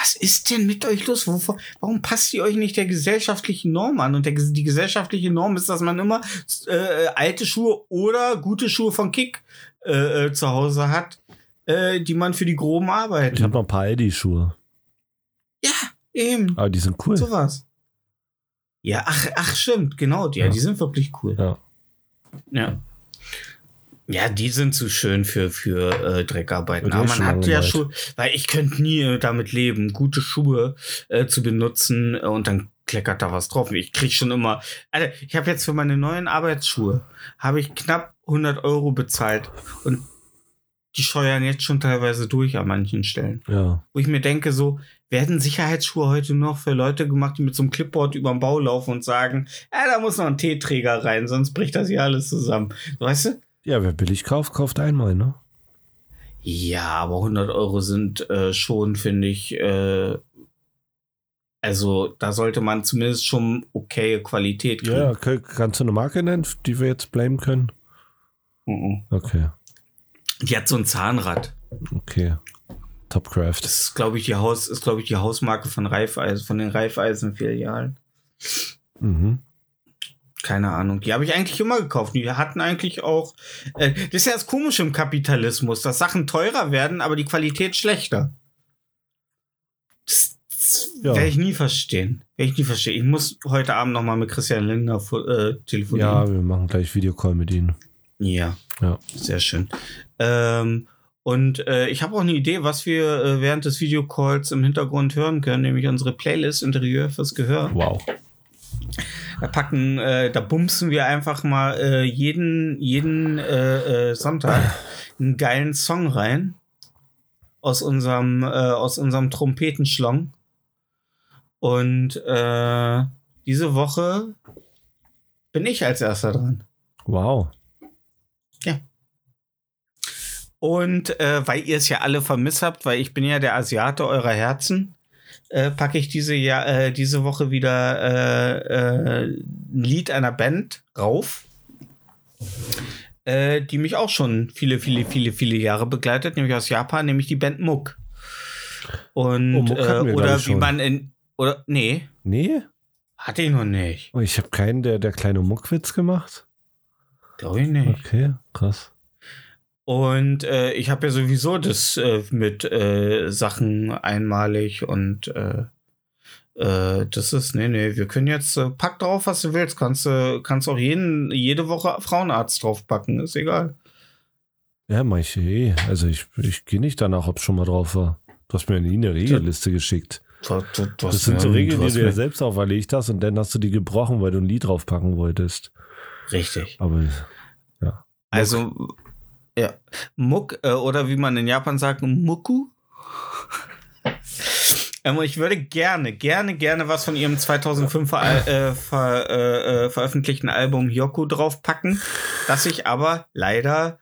was ist denn mit euch los? Wovor, warum passt ihr euch nicht der gesellschaftlichen Norm an? Und der, die gesellschaftliche Norm ist, dass man immer äh, alte Schuhe oder gute Schuhe von Kick äh, äh, zu Hause hat, äh, die man für die groben Arbeiten. Ich habe noch ein paar Aldi-Schuhe. ja, eben. Aber die sind cool. Sowas. Ja, ach, ach, stimmt, genau. Die, ja. Ja. die sind wirklich cool. Ja. Ja. Ja, die sind zu schön für, für äh, Dreckarbeiten. Aber man hat ja schon, weil ich könnte nie äh, damit leben, gute Schuhe äh, zu benutzen äh, und dann kleckert da was drauf. Ich krieg schon immer, Alter, ich habe jetzt für meine neuen Arbeitsschuhe, habe ich knapp 100 Euro bezahlt und die scheuern jetzt schon teilweise durch an manchen Stellen Ja. wo ich mir denke, so, werden Sicherheitsschuhe heute noch für Leute gemacht, die mit so einem Clipboard über den Bau laufen und sagen, ja, da muss noch ein T-Träger rein, sonst bricht das hier alles zusammen. Weißt du? Ja, wer billig kauft, kauft einmal, ne? Ja, aber 100 Euro sind äh, schon, finde ich, äh, also da sollte man zumindest schon okay Qualität kriegen. Ja, okay. kannst du eine Marke nennen, die wir jetzt blamen können? Mhm. Okay. Die hat so ein Zahnrad. Okay. Topcraft. Das ist, glaube ich, die Haus, ist, glaube ich, die Hausmarke von Reifeisen, von den Reifeisen-Filialen. Mhm. Keine Ahnung. Die habe ich eigentlich immer gekauft. Die hatten eigentlich auch. Äh, das ist ja das Komische im Kapitalismus, dass Sachen teurer werden, aber die Qualität schlechter. Das, das Ja. werde ich nie verstehen. Werde ich nie verstehen. Ich muss heute Abend noch mal mit Christian Lindner äh, telefonieren. Ja, wir machen gleich Videocall mit ihnen. Ja. Ja. Sehr schön. Ähm, und äh, ich habe auch eine Idee, was wir äh, während des Videocalls im Hintergrund hören können, nämlich unsere Playlist Interieur fürs Gehör. Wow. Da packen, äh, da bumsen wir einfach mal äh, jeden, jeden äh, äh, Sonntag einen geilen Song rein aus unserem, äh, aus unserem Trompetenschlong. Und äh, diese Woche bin ich als erster dran. Wow. Und äh, weil ihr es ja alle vermisst habt, weil ich bin ja der Asiate eurer Herzen, äh, packe ich diese, ja, äh, diese Woche wieder äh, äh, ein Lied einer Band rauf, äh, die mich auch schon viele, viele, viele, viele Jahre begleitet, nämlich aus Japan, nämlich die Band Muck. Und Oh, Muck äh, oder wie man in oder nee, Nee? hatte ich noch nicht. Oh, ich habe keinen, der der kleine Muckwitz gemacht. Glaube ich nicht. Okay, krass. Und äh, ich habe ja sowieso das äh, mit äh, Sachen einmalig und äh, äh, das ist, nee, nee, wir können jetzt, äh, pack drauf, was du willst. Kannst du kannst auch jeden, jede Woche Frauenarzt draufpacken, ist egal. Ja, mach ich eh. Also ich, ich gehe nicht danach, ob es schon mal drauf war. Du hast mir nie eine Regelliste geschickt. Du, du Das hast sind so Regeln, die du dir selbst auferlegt hast und dann hast du die gebrochen, weil du ein Lied draufpacken wolltest. Richtig. Aber Also, ja, Muck, äh, oder wie man in Japan sagt, Muku. Ähm, ich würde gerne, gerne, gerne was von ihrem 2005 ver äh, ver äh, äh, veröffentlichten Album Yoko draufpacken, das sich aber leider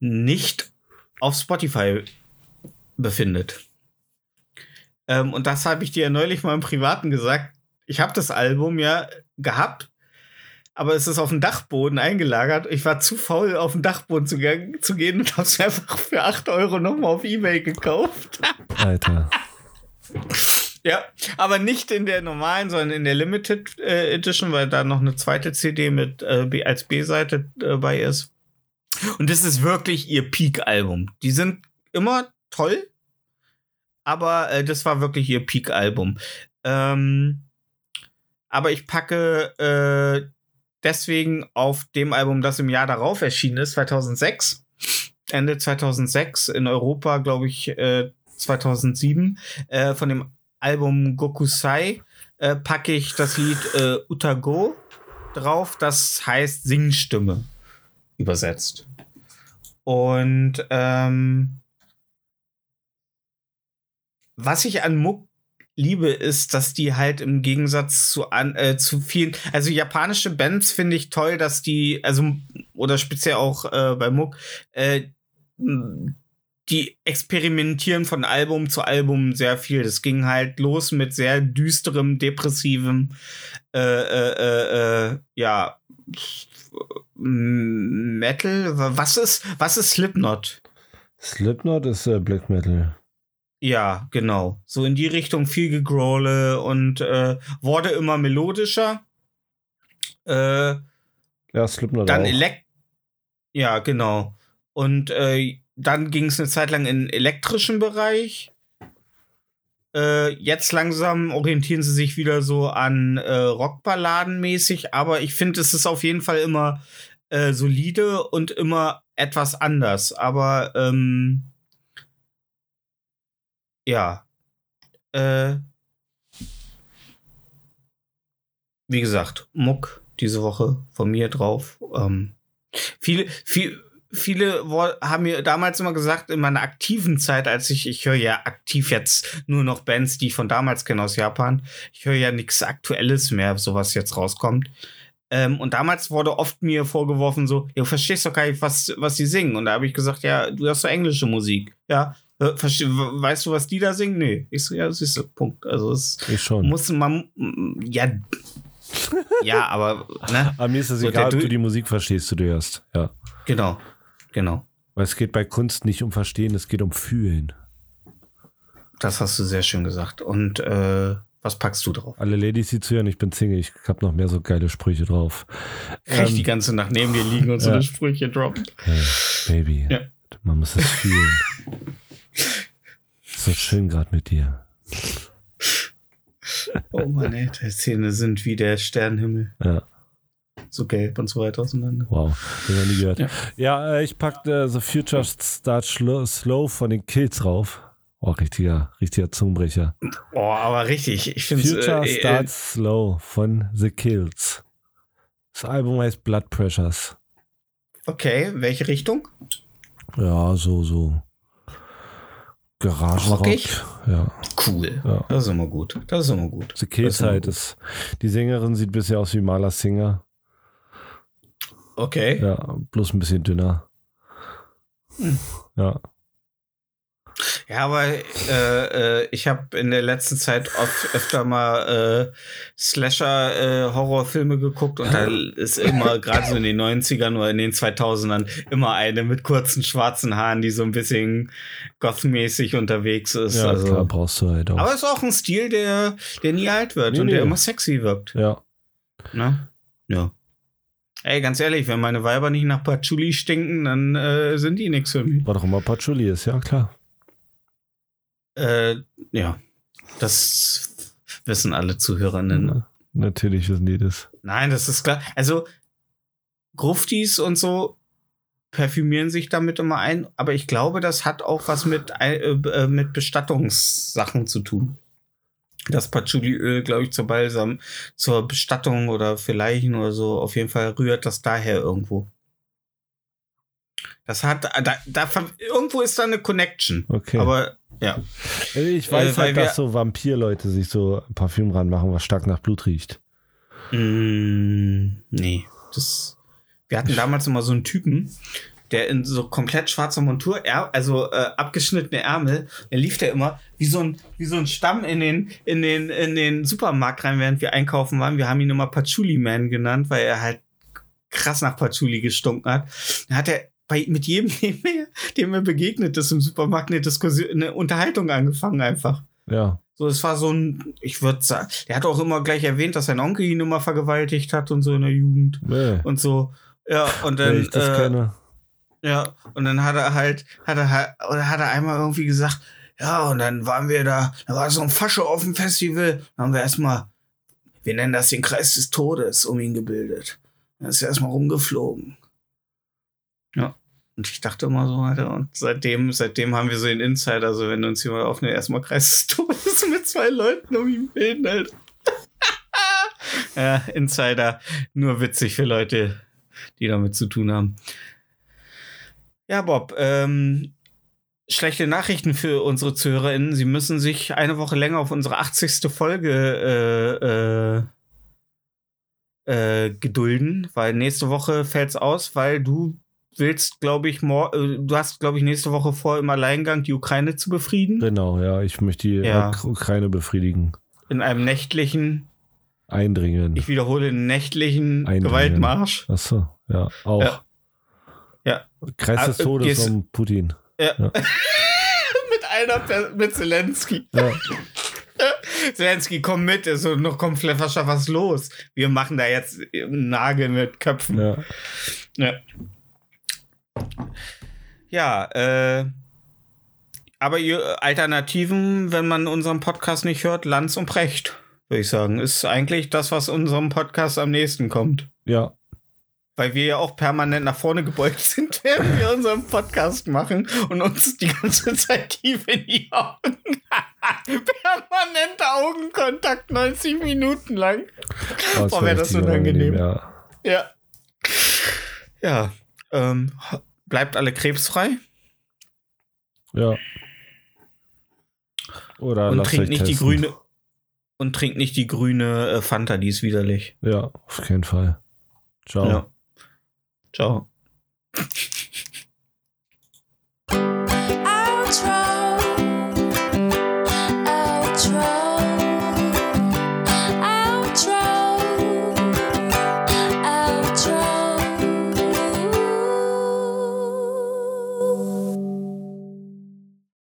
nicht auf Spotify befindet. Ähm, und das habe ich dir ja neulich mal im Privaten gesagt. Ich habe das Album ja gehabt, aber es ist auf dem Dachboden eingelagert. Ich war zu faul, auf den Dachboden zu, zu gehen und habe es einfach für 8 Euro nochmal auf Ebay gekauft. Alter. Ja, aber nicht in der normalen, sondern in der Limited äh, Edition, weil da noch eine zweite CD mit äh, B als B-Seite äh, bei ist. Und das ist wirklich ihr Peak-Album. Die sind immer toll, aber äh, das war wirklich ihr Peak-Album. Ähm, aber ich packe äh, deswegen auf dem Album, das im Jahr darauf erschienen ist, 2006, Ende 2006, in Europa, glaube ich, äh, 2007, äh, von dem Album Gokusai äh, packe ich das Lied äh, Utago drauf. Das heißt Singstimme übersetzt. Und ähm, was ich an Muck liebe, ist, dass die halt im Gegensatz zu, an, äh, zu vielen, also japanische Bands finde ich toll, dass die, also, oder speziell auch äh, bei Muck, äh, die experimentieren von Album zu Album sehr viel. Das ging halt los mit sehr düsterem, depressivem, äh, äh, äh, äh ja, Metal. Was ist, was ist Slipknot? Slipknot ist äh, Black Metal. Ja, genau. So in die Richtung viel Gegrole und äh, wurde immer melodischer. Äh, Ja, Slipknot dann elekt. Ja, genau. Und äh, dann ging es eine Zeit lang in den elektrischen Bereich. Äh, jetzt langsam orientieren sie sich wieder so an äh, Rockballaden mäßig, aber ich finde, es ist auf jeden Fall immer äh, solide und immer etwas anders. Aber ähm, ja. Äh, wie gesagt, Muck diese Woche von mir drauf. Ähm, viele, viel, viele haben mir damals immer gesagt, in meiner aktiven Zeit, als ich, ich höre ja aktiv jetzt nur noch Bands, die ich von damals kenne aus Japan. Ich höre ja nichts Aktuelles mehr, so was jetzt rauskommt. Ähm, und damals wurde oft mir vorgeworfen, so, ja, du verstehst doch gar nicht, was, was die singen. Und da habe ich gesagt, ja, du hörst doch englische Musik. Ja, weißt du, was die da singen? Nee. Ich so, ja, siehst du, Punkt. Also es Ich schon. muss man, ja, ja, aber, ne, Aber mir ist es So, egal, ob du die Musik verstehst, die du hörst. Ja. genau, genau. Weil es geht bei Kunst nicht um Verstehen, es geht um Fühlen. Das hast du sehr schön gesagt. Und äh, was packst du drauf? Alle Ladies, die zuhören, ich bin Single, ich hab noch mehr so geile Sprüche drauf. Kann ich Ähm, die ganze Nacht neben dir liegen und so ja. eine Sprüche droppen? Hey, Baby, Ja. man muss es fühlen. so schön gerade mit dir. Oh Mann, ey, die Zähne sind wie der Sternenhimmel. Ja, So gelb und so weiter auseinander. wow, den hab ich nie gehört. Ja. Ja, äh, ich packte äh, The Future Start Slow, von den Kills drauf. Oh, richtiger, richtiger Zungenbrecher. Oh, aber richtig. Ich finde Future äh, äh, Starts Slow von The Kills. Das Album heißt Blood Pressures. Okay, welche Richtung? Ja, so, so. Garagenrock. Rockig? Ja. Cool. Ja. Das ist immer gut. Das ist immer gut. The halt gut. ist. Die Sängerin sieht bisher aus wie Marla Singer. Okay. Ja, bloß ein bisschen dünner. Hm. Ja. Ja, aber äh, äh, ich habe in der letzten Zeit oft öfter mal äh, Slasher-Horrorfilme geguckt und da ist immer, gerade so in den 90ern oder in den 2000ern, immer eine mit kurzen schwarzen Haaren, die so ein bisschen goth-mäßig unterwegs ist. Ja, also. klar, brauchst du halt auch. Aber ist auch ein Stil, der, der nie alt wird Nee, und nee. der immer sexy wirkt. ja. Ne? Ja. Ey, ganz ehrlich, wenn meine Weiber nicht nach Patchouli stinken, dann äh, sind die nix für mich. War doch immer Patchouli ist, ja klar. Äh, ja. Das wissen alle Zuhörerinnen. Ja, natürlich wissen die das. Nein, das ist klar. Also, Gruftis und so parfümieren sich damit immer ein, aber ich glaube, das hat auch was mit, äh, äh, mit Bestattungssachen zu tun. Das Patchouliöl, glaube ich, zur Balsam, zur Bestattung oder für Leichen oder so, auf jeden Fall rührt das daher irgendwo. Das hat, da, da, irgendwo ist da eine Connection. Okay. Aber, ja. Also ich weiß äh, halt, dass so Vampirleute sich so Parfüm ranmachen, was stark nach Blut riecht. Mm, nee, das. Wir hatten damals immer so einen Typen, der in so komplett schwarzer Montur, also äh, abgeschnittene Ärmel, der lief der immer wie so ein wie so ein Stamm in den in den in den Supermarkt rein, während wir einkaufen waren. Wir haben ihn immer Patchouli Man genannt, weil er halt krass nach Patchouli gestunken hat. Dann hat er bei mit jedem, dem mir begegnet ist im Supermarkt, eine Diskussion, eine Unterhaltung angefangen einfach. Ja. So, es war so ein, ich würde sagen, der hat auch immer gleich erwähnt, dass sein Onkel ihn immer vergewaltigt hat und so in der Jugend Nee. und so. Ja, und Wenn dann, ich das äh, kenne. ja, und dann hat er halt, hat er halt, oder hat er einmal irgendwie gesagt, ja, und dann waren wir da, da war so ein Fasche auf dem Festival, dann haben wir erstmal, wir nennen das den Kreis des Todes, um ihn gebildet. Dann ist er erstmal rumgeflogen. Ja. Und ich dachte immer so, Alter, und seitdem, seitdem haben wir so den Insider, also wenn uns jemand aufnimmt, erstmal Kreis des Todes mit zwei Leuten um ihn bilden, Alter. Ja, Insider, nur witzig für Leute, die damit zu tun haben. Ja, Bob, ähm, schlechte Nachrichten für unsere ZuhörerInnen. Sie müssen sich eine Woche länger auf unsere 80. Folge äh, äh, äh, gedulden, weil nächste Woche fällt's aus, weil du willst, glaube ich, äh, du hast, glaube ich, nächste Woche vor, im Alleingang die Ukraine zu befrieden. Genau, ja, ich möchte die Ja. Uk- Ukraine befriedigen. In einem nächtlichen, Eindringen. ich wiederhole, nächtlichen Eindringen. Gewaltmarsch. Achso, ja, auch. Ja. Ja. Kreis des Ah, Todes gehst- um Putin. mit einer, Per- mit Zelensky. Ja. Zelensky, komm mit, ist so noch komplett was was los. Wir machen da jetzt einen Nagel mit Köpfen. ja. Ja, ja äh, aber ihr Alternativen, wenn man unseren Podcast nicht hört, Lanz und Precht, würde ich sagen, ist eigentlich das, was unserem Podcast am nächsten kommt. Ja, Weil wir ja auch permanent nach vorne gebeugt sind, während wir unseren Podcast machen und uns die ganze Zeit tief in die Augen. Permanenter Augenkontakt 90 Minuten lang. es Boah, war wär das unangenehm. Ja. Ja. Ja. Ähm, bleibt alle krebsfrei ja. Oder und trinkt nicht die testen. grüne und trinkt nicht die grüne äh, Fanta, die ist widerlich. Ja, auf keinen Fall. Ciao. Ja. Ciao.